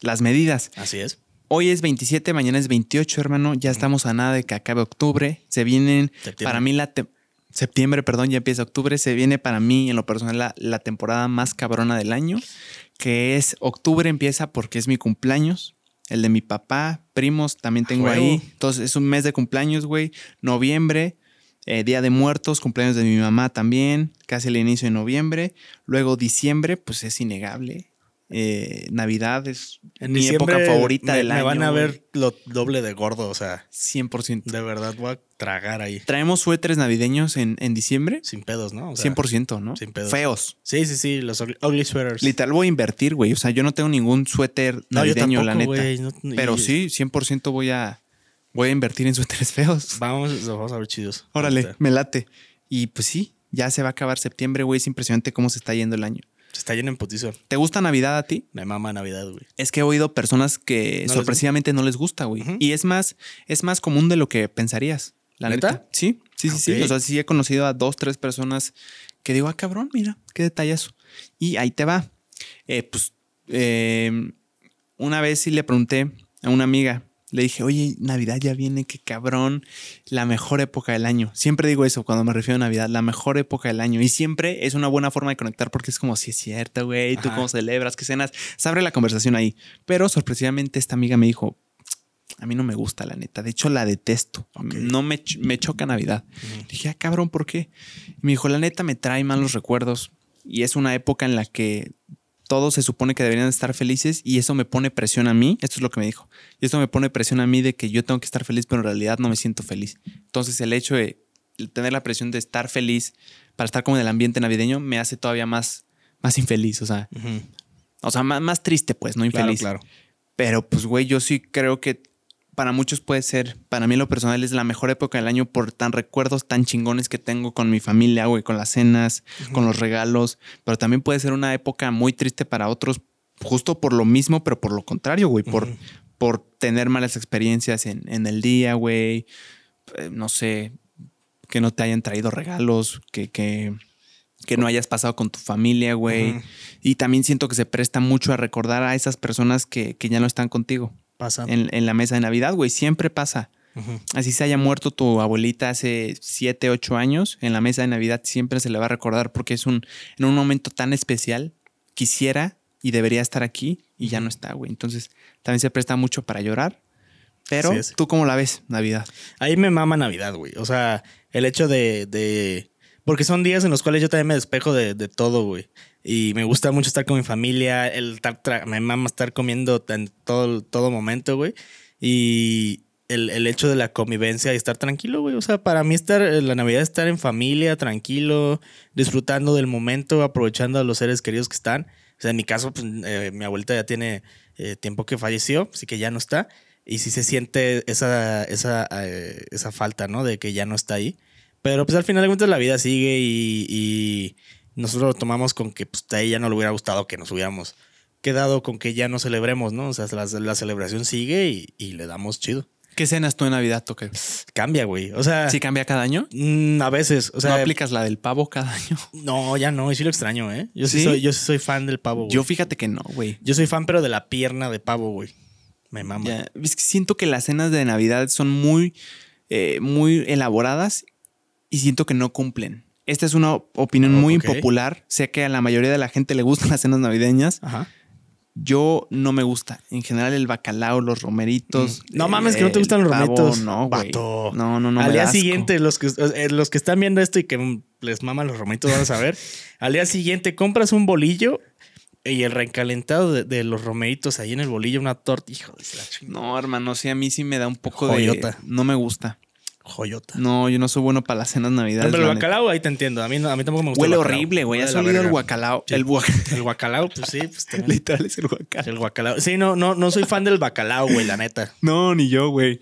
las medidas. Así es. Hoy es 27, mañana es 28, hermano. Ya estamos a nada de que acabe octubre. Se vienen, Septiembre. para mí, la septiembre, perdón, ya empieza octubre. Se viene para mí, en lo personal, la, la temporada más cabrona del año, que es octubre empieza porque es mi cumpleaños. El de mi papá, primos, también tengo ahí. Entonces es un mes de cumpleaños, güey. Noviembre, eh, Día de Muertos, cumpleaños de mi mamá también, casi el inicio de noviembre. Luego diciembre, pues es innegable. Eh, Navidad es En mi época favorita me, del me año. van a ver lo doble de gordo, o sea, 100%. de verdad voy a tragar ahí. Traemos suéteres navideños en, en diciembre. Sin pedos, ¿no? O sea, 100%, ¿no? sin pedos. Feos. Sí, sí, sí, los ugly sweaters. Literal voy a invertir, güey. O sea, yo no tengo ningún suéter No, yo navideño, tampoco, la neta. güey, no- y- Pero sí, 100% voy a, voy a invertir en suéteres feos. Vamos, los vamos a ver chidos. Órale, me late. Y pues sí, ya se va a acabar septiembre, güey. Es impresionante cómo se está yendo el año. Se está lleno en putizo. ¿Te gusta Navidad a ti? Me mama Navidad, güey. Es que he oído personas que sorpresivamente no les gusta, güey. Y es más, es más común de lo que pensarías. La ¿Neta? neta. Sí, sí, sí, sí. O sea, sí he conocido a dos, tres personas que digo, ah, cabrón, mira, qué detallazo. Y ahí te va. Eh, pues, eh, una vez sí le pregunté a una amiga, le dije, oye, Navidad ya viene, qué cabrón, la mejor época del año. Siempre digo eso cuando me refiero a Navidad, la mejor época del año. Y siempre es una buena forma de conectar porque es como, si es cierto, güey, tú cómo celebras, qué cenas. Se abre la conversación ahí. Pero sorpresivamente esta amiga me dijo, a mí no me gusta la neta, de hecho la detesto. No me, me choca Navidad. Ujú. Dije, ah, cabrón, ¿por qué? Y me dijo, la neta me trae malos recuerdos y es una época en la que todos se supone que deberían estar felices y eso me pone presión a mí. Esto es lo que me dijo. Y esto me pone presión a mí de que yo tengo que estar feliz, pero en realidad no me siento feliz. Entonces el hecho de tener la presión de estar feliz para estar como en el ambiente navideño me hace todavía más, más infeliz. O sea, o sea más, más triste, pues, no Claro, infeliz. claro. Pero pues, güey, yo sí creo que para muchos puede ser, para mí lo personal es la mejor época del año por tan recuerdos tan chingones que tengo con mi familia, güey, con las cenas, con los regalos, pero también puede ser una época muy triste para otros, justo por lo mismo, pero por lo contrario, güey, por, por tener malas experiencias en, en el día, güey, eh, no sé, que no te hayan traído regalos, que, que, que no hayas pasado con tu familia, güey. Y también siento que se presta mucho a recordar a esas personas que, que ya no están contigo Pasa. en, en la mesa de Navidad, güey. Siempre pasa. Así se haya muerto tu abuelita hace 7, 8 años, en la mesa de Navidad siempre se le va a recordar porque es un, en un momento tan especial. Quisiera y debería estar aquí y ya no está, güey. Entonces también se presta mucho para llorar. Pero. ¿tú cómo la ves, Navidad? Ahí me mama Navidad, güey. O sea, el hecho de, de- Porque son días en los cuales yo también me despejo de, de todo, güey. Y me gusta mucho estar con mi familia. El me mama estar comiendo en todo, todo momento, güey. Y el, el hecho de la convivencia y estar tranquilo, güey. O sea, para mí estar eh, la Navidad es estar en familia, tranquilo, disfrutando del momento, aprovechando a los seres queridos que están. O sea, en mi caso, pues, eh, mi abuelita ya tiene eh, tiempo que falleció, así que ya no está. Y sí se siente esa, esa, eh, esa falta, ¿no? De que ya no está ahí. Pero pues al final de cuentas la vida sigue y, y nosotros lo tomamos con que pues a ella no le hubiera gustado que nos hubiéramos quedado con que ya no celebremos, ¿no? O sea, la, la celebración sigue y, y le damos chido. ¿Qué cenas tú en Navidad, Toque? Cambia, güey. O sea, ¿Sí cambia cada año? mm, a veces, o sea, ¿No aplicas la del pavo cada año? *laughs* no, ya no, y sí lo extraño, ¿eh? Yo sí, ¿Sí? soy, yo sí soy fan del pavo, güey. Yo Yo, fíjate que no, güey. soy fan, pero de la pierna de pavo, güey. Me mama. Ya, Es que siento que las cenas de Navidad son muy, eh, muy elaboradas y siento que no cumplen. Esta es una opinión Oh, muy impopular. Sé que a la mayoría de la gente le gustan las cenas navideñas. Ajá. Yo no me gusta. En general, el bacalao, los romeritos. Mm. No mames, que no te gustan los pavo, romeritos. No, güey. Vato. No, no, no. al día siguiente, los que, eh, los que están viendo esto y que mm, les maman los romeritos van a saber. *laughs* al día siguiente compras un bolillo y el recalentado de, de los romeritos ahí en el bolillo, una torta. Hijo de la chingada. No, hermano, sí, a mí sí me da un poco Joyota. de. No me gusta. Joyota. No, yo no soy bueno para las cenas navideñas. Pero el guacalao ahí te entiendo. A mí, no- a mí tampoco me gusta. Huele el horrible, güey. Huele ¿Has de la olido el guacalao? Sí. El guacalao. *laughs* El guacalao, pues sí, pues. *laughs* Literal es el guacalao. El guacalao. Sí, no, no, no soy fan del bacalao, güey, la neta. *laughs* No, ni yo, güey.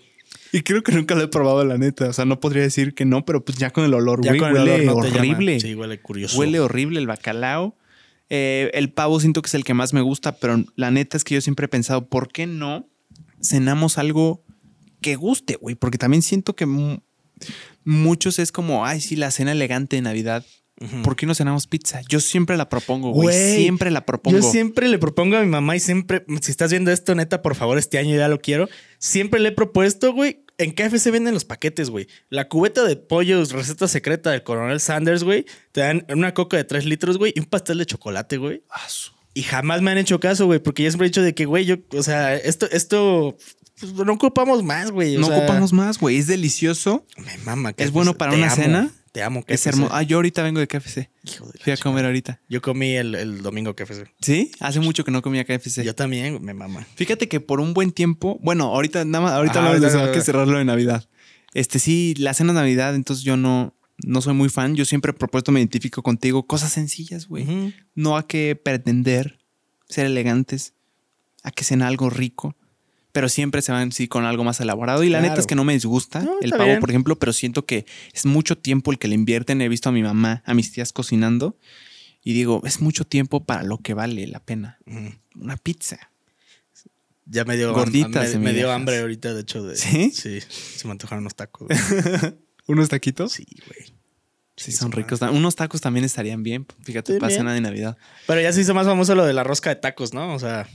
Y creo que nunca lo he probado, la neta. O sea, no podría decir que no, pero pues ya con el olor, güey, huele olor no horrible. Sí, huele curioso. Huele horrible el bacalao. Eh, el pavo siento que es el que más me gusta, pero la neta es que yo siempre he pensado, ¿por qué no cenamos algo que guste, güey? Porque también siento que mu- muchos es como, ay, sí, la cena elegante de Navidad. ¿Por qué no cenamos pizza? Yo siempre la propongo, güey. Siempre la propongo. Yo siempre le propongo a mi mamá y siempre, si estás viendo esto, neta, por favor, este año ya lo quiero. Siempre le he propuesto, güey. En KFC venden los paquetes, güey. La cubeta de pollo, receta secreta del coronel Sanders, güey. Te dan una coca de 3 litros, güey, y un pastel de chocolate, güey. Ah, Y jamás me han hecho caso, güey, porque yo siempre he dicho de que, güey, yo, o sea, esto, esto, pues, no ocupamos más, güey. No sea, ocupamos más, güey. Es delicioso. Me mama. ¿Es KFC. bueno para una amo, cena? Te amo, KFC. Es hermoso. Ah, yo ahorita vengo de KFC. Hijo de Fui a comer ahorita. Yo comí el, el domingo KFC. ¿Sí? Hace mucho que no comía KFC. Yo también, me mama. Fíjate que por un buen tiempo, bueno, ahorita nada más, ahorita ahorita- eso, hay que cerrarlo de Navidad. Este sí, la cena de Navidad, entonces yo no, no soy muy fan. Yo siempre he propuesto, me identifico contigo, cosas sencillas, güey. No hay que pretender ser elegantes, a que sean algo rico, pero siempre se van sí con algo más elaborado. Y la neta es que no me disgusta No, el pavo, bien. por ejemplo, pero siento que es mucho tiempo el que le invierten. He visto a mi mamá, a mis tías cocinando y digo, es mucho tiempo para lo que vale la pena. Una pizza. Ya me dio, Gorditas me, me dio hambre ahorita, de hecho. De, ¿Sí? Sí. Se me antojaron unos tacos. *laughs* ¿Unos taquitos? sí, güey. Sí, son ricos. Unos tacos también estarían bien. Fíjate, Sí, para bien. cena de Navidad. Pero ya se hizo más famoso lo de la rosca de tacos, ¿no? O sea.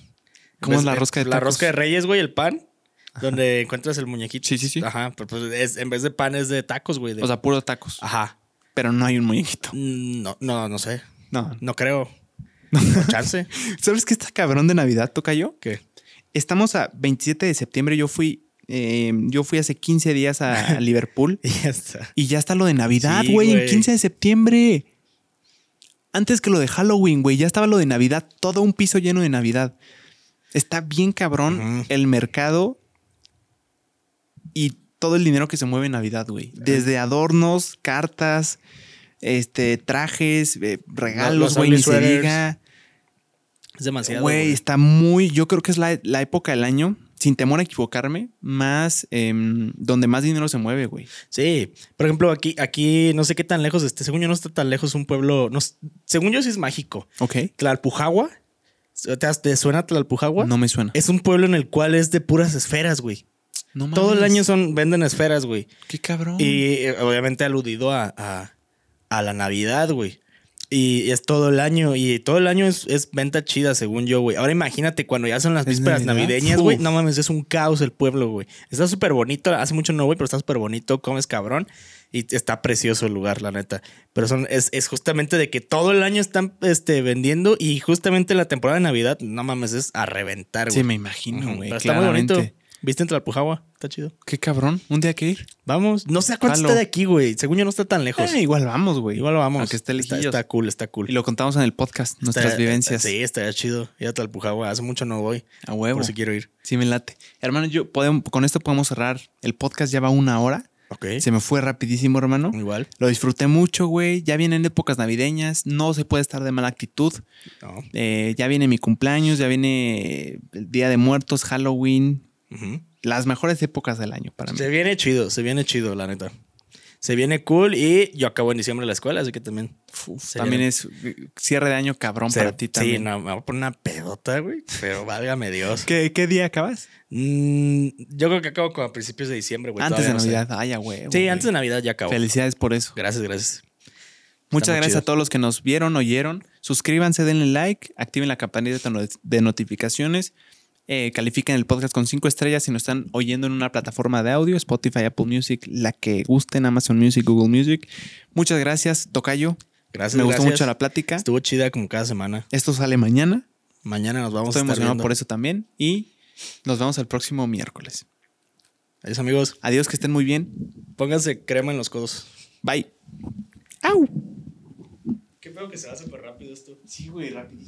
¿Cómo es la rosca de La tacos? rosca de Reyes, güey, el pan. Donde encuentras el muñequito. Sí, sí, sí. Ajá, pero pues es- en vez de pan es de tacos, güey. de- O sea, puro tacos. Ajá. Pero no hay un muñequito. Mm, No, no, no sé. No. No creo. No, chance. *laughs* ¿Sabes qué está cabrón de Navidad, toca yo? ¿Qué? Estamos a 27 de septiembre. Yo fui, eh, yo fui hace 15 días a Liverpool *laughs* Y ya está. y ya está lo de Navidad, Sí, güey, en güey. 15 de septiembre. Antes que lo de Halloween, güey, ya estaba lo de Navidad, todo un piso lleno de Navidad. Está bien cabrón el mercado y todo el dinero que se mueve en Navidad, güey. Desde adornos, cartas, este, trajes, eh, regalos, los güey, ni se diga. Es demasiado. Güey, está muy. Yo creo que es la, la época del año sin temor a equivocarme, más em, donde más dinero se mueve, güey. Sí, por ejemplo, aquí, aquí no sé qué tan lejos esté. Según yo, no está tan lejos un pueblo. No, según yo, sí es mágico. Ok. Tlalpujagua. ¿Te, suena Tlalpujagua? No me suena. Es un pueblo en el cual es de puras esferas, güey. No Todo el mames. año son, venden esferas, güey. Qué cabrón. Y eh, obviamente aludido a, a, a la Navidad, güey. Y es todo el año. Y todo el año es, es venta chida, según yo, güey. Ahora imagínate cuando ya son las ¿Es vísperas navideñas, güey. No mames, es un caos el pueblo, güey. Está súper bonito. Hace mucho no, güey, pero está súper bonito. Comes cabrón. Y está precioso el lugar, la neta. Pero son, es, es justamente de que todo el año están este, vendiendo. Y justamente la temporada de Navidad, no mames, es a reventar, güey. sí, me imagino, güey. Pero está muy bonito. ¿Viste en Tlalpujagua? Está chido. Qué cabrón. Un día que ir. Vamos. No sé a cuánto está de aquí, güey. Según yo no está tan lejos. Eh, igual vamos, güey. Igual vamos. Aunque esté está, está cool, está cool. Y lo contamos en el podcast, nuestras Está- vivencias. Sí, estaría chido. Ir a Talpujagua. Hace mucho no voy. A huevo. Por si quiero ir. Sí, me late. Hermano, yo podemos, con esto podemos cerrar. El podcast ya va una hora. Ok. Se me fue rapidísimo, hermano. Igual. Lo disfruté mucho, güey. Ya vienen épocas navideñas. No se puede estar de mala actitud. No. Eh, ya viene mi cumpleaños, ya viene el Día de Muertos, Halloween. Las mejores épocas del año para mí. Se viene chido, se viene chido, la neta. Se viene cool y yo acabo en diciembre la escuela, así que también. También viene- es eh, cierre de año cabrón se- para ti también. Sí, no, me voy a poner una pedota, güey. Pero válgame Dios. ¿Qué, qué día acabas? Mm, yo creo que acabo como a principios de diciembre, güey. antes de no sé. Navidad. Ay, a huevo, Sí, güey. antes de Navidad ya acabo. Felicidades por eso. Gracias, gracias. Muchas gracias chido. a todos los que nos vieron, oyeron. Suscríbanse, denle like, activen la campanita de notificaciones. Eh, califiquen el podcast con cinco estrellas si nos están oyendo en una plataforma de audio, Spotify, Apple Music, la que gusten, Amazon Music, Google Music. Muchas gracias, Tocayo. Gracias. Me gustó mucho la plática. Estuvo chida como cada semana. Esto sale mañana. Mañana nos vamos Estoy a estar emocionado viendo. por eso también. Y nos vemos el próximo miércoles. Adiós, amigos. Adiós, que estén muy bien. Pónganse crema en los codos. Bye. ¡Au! Qué feo que se va súper rápido esto. Sí, güey, rápido.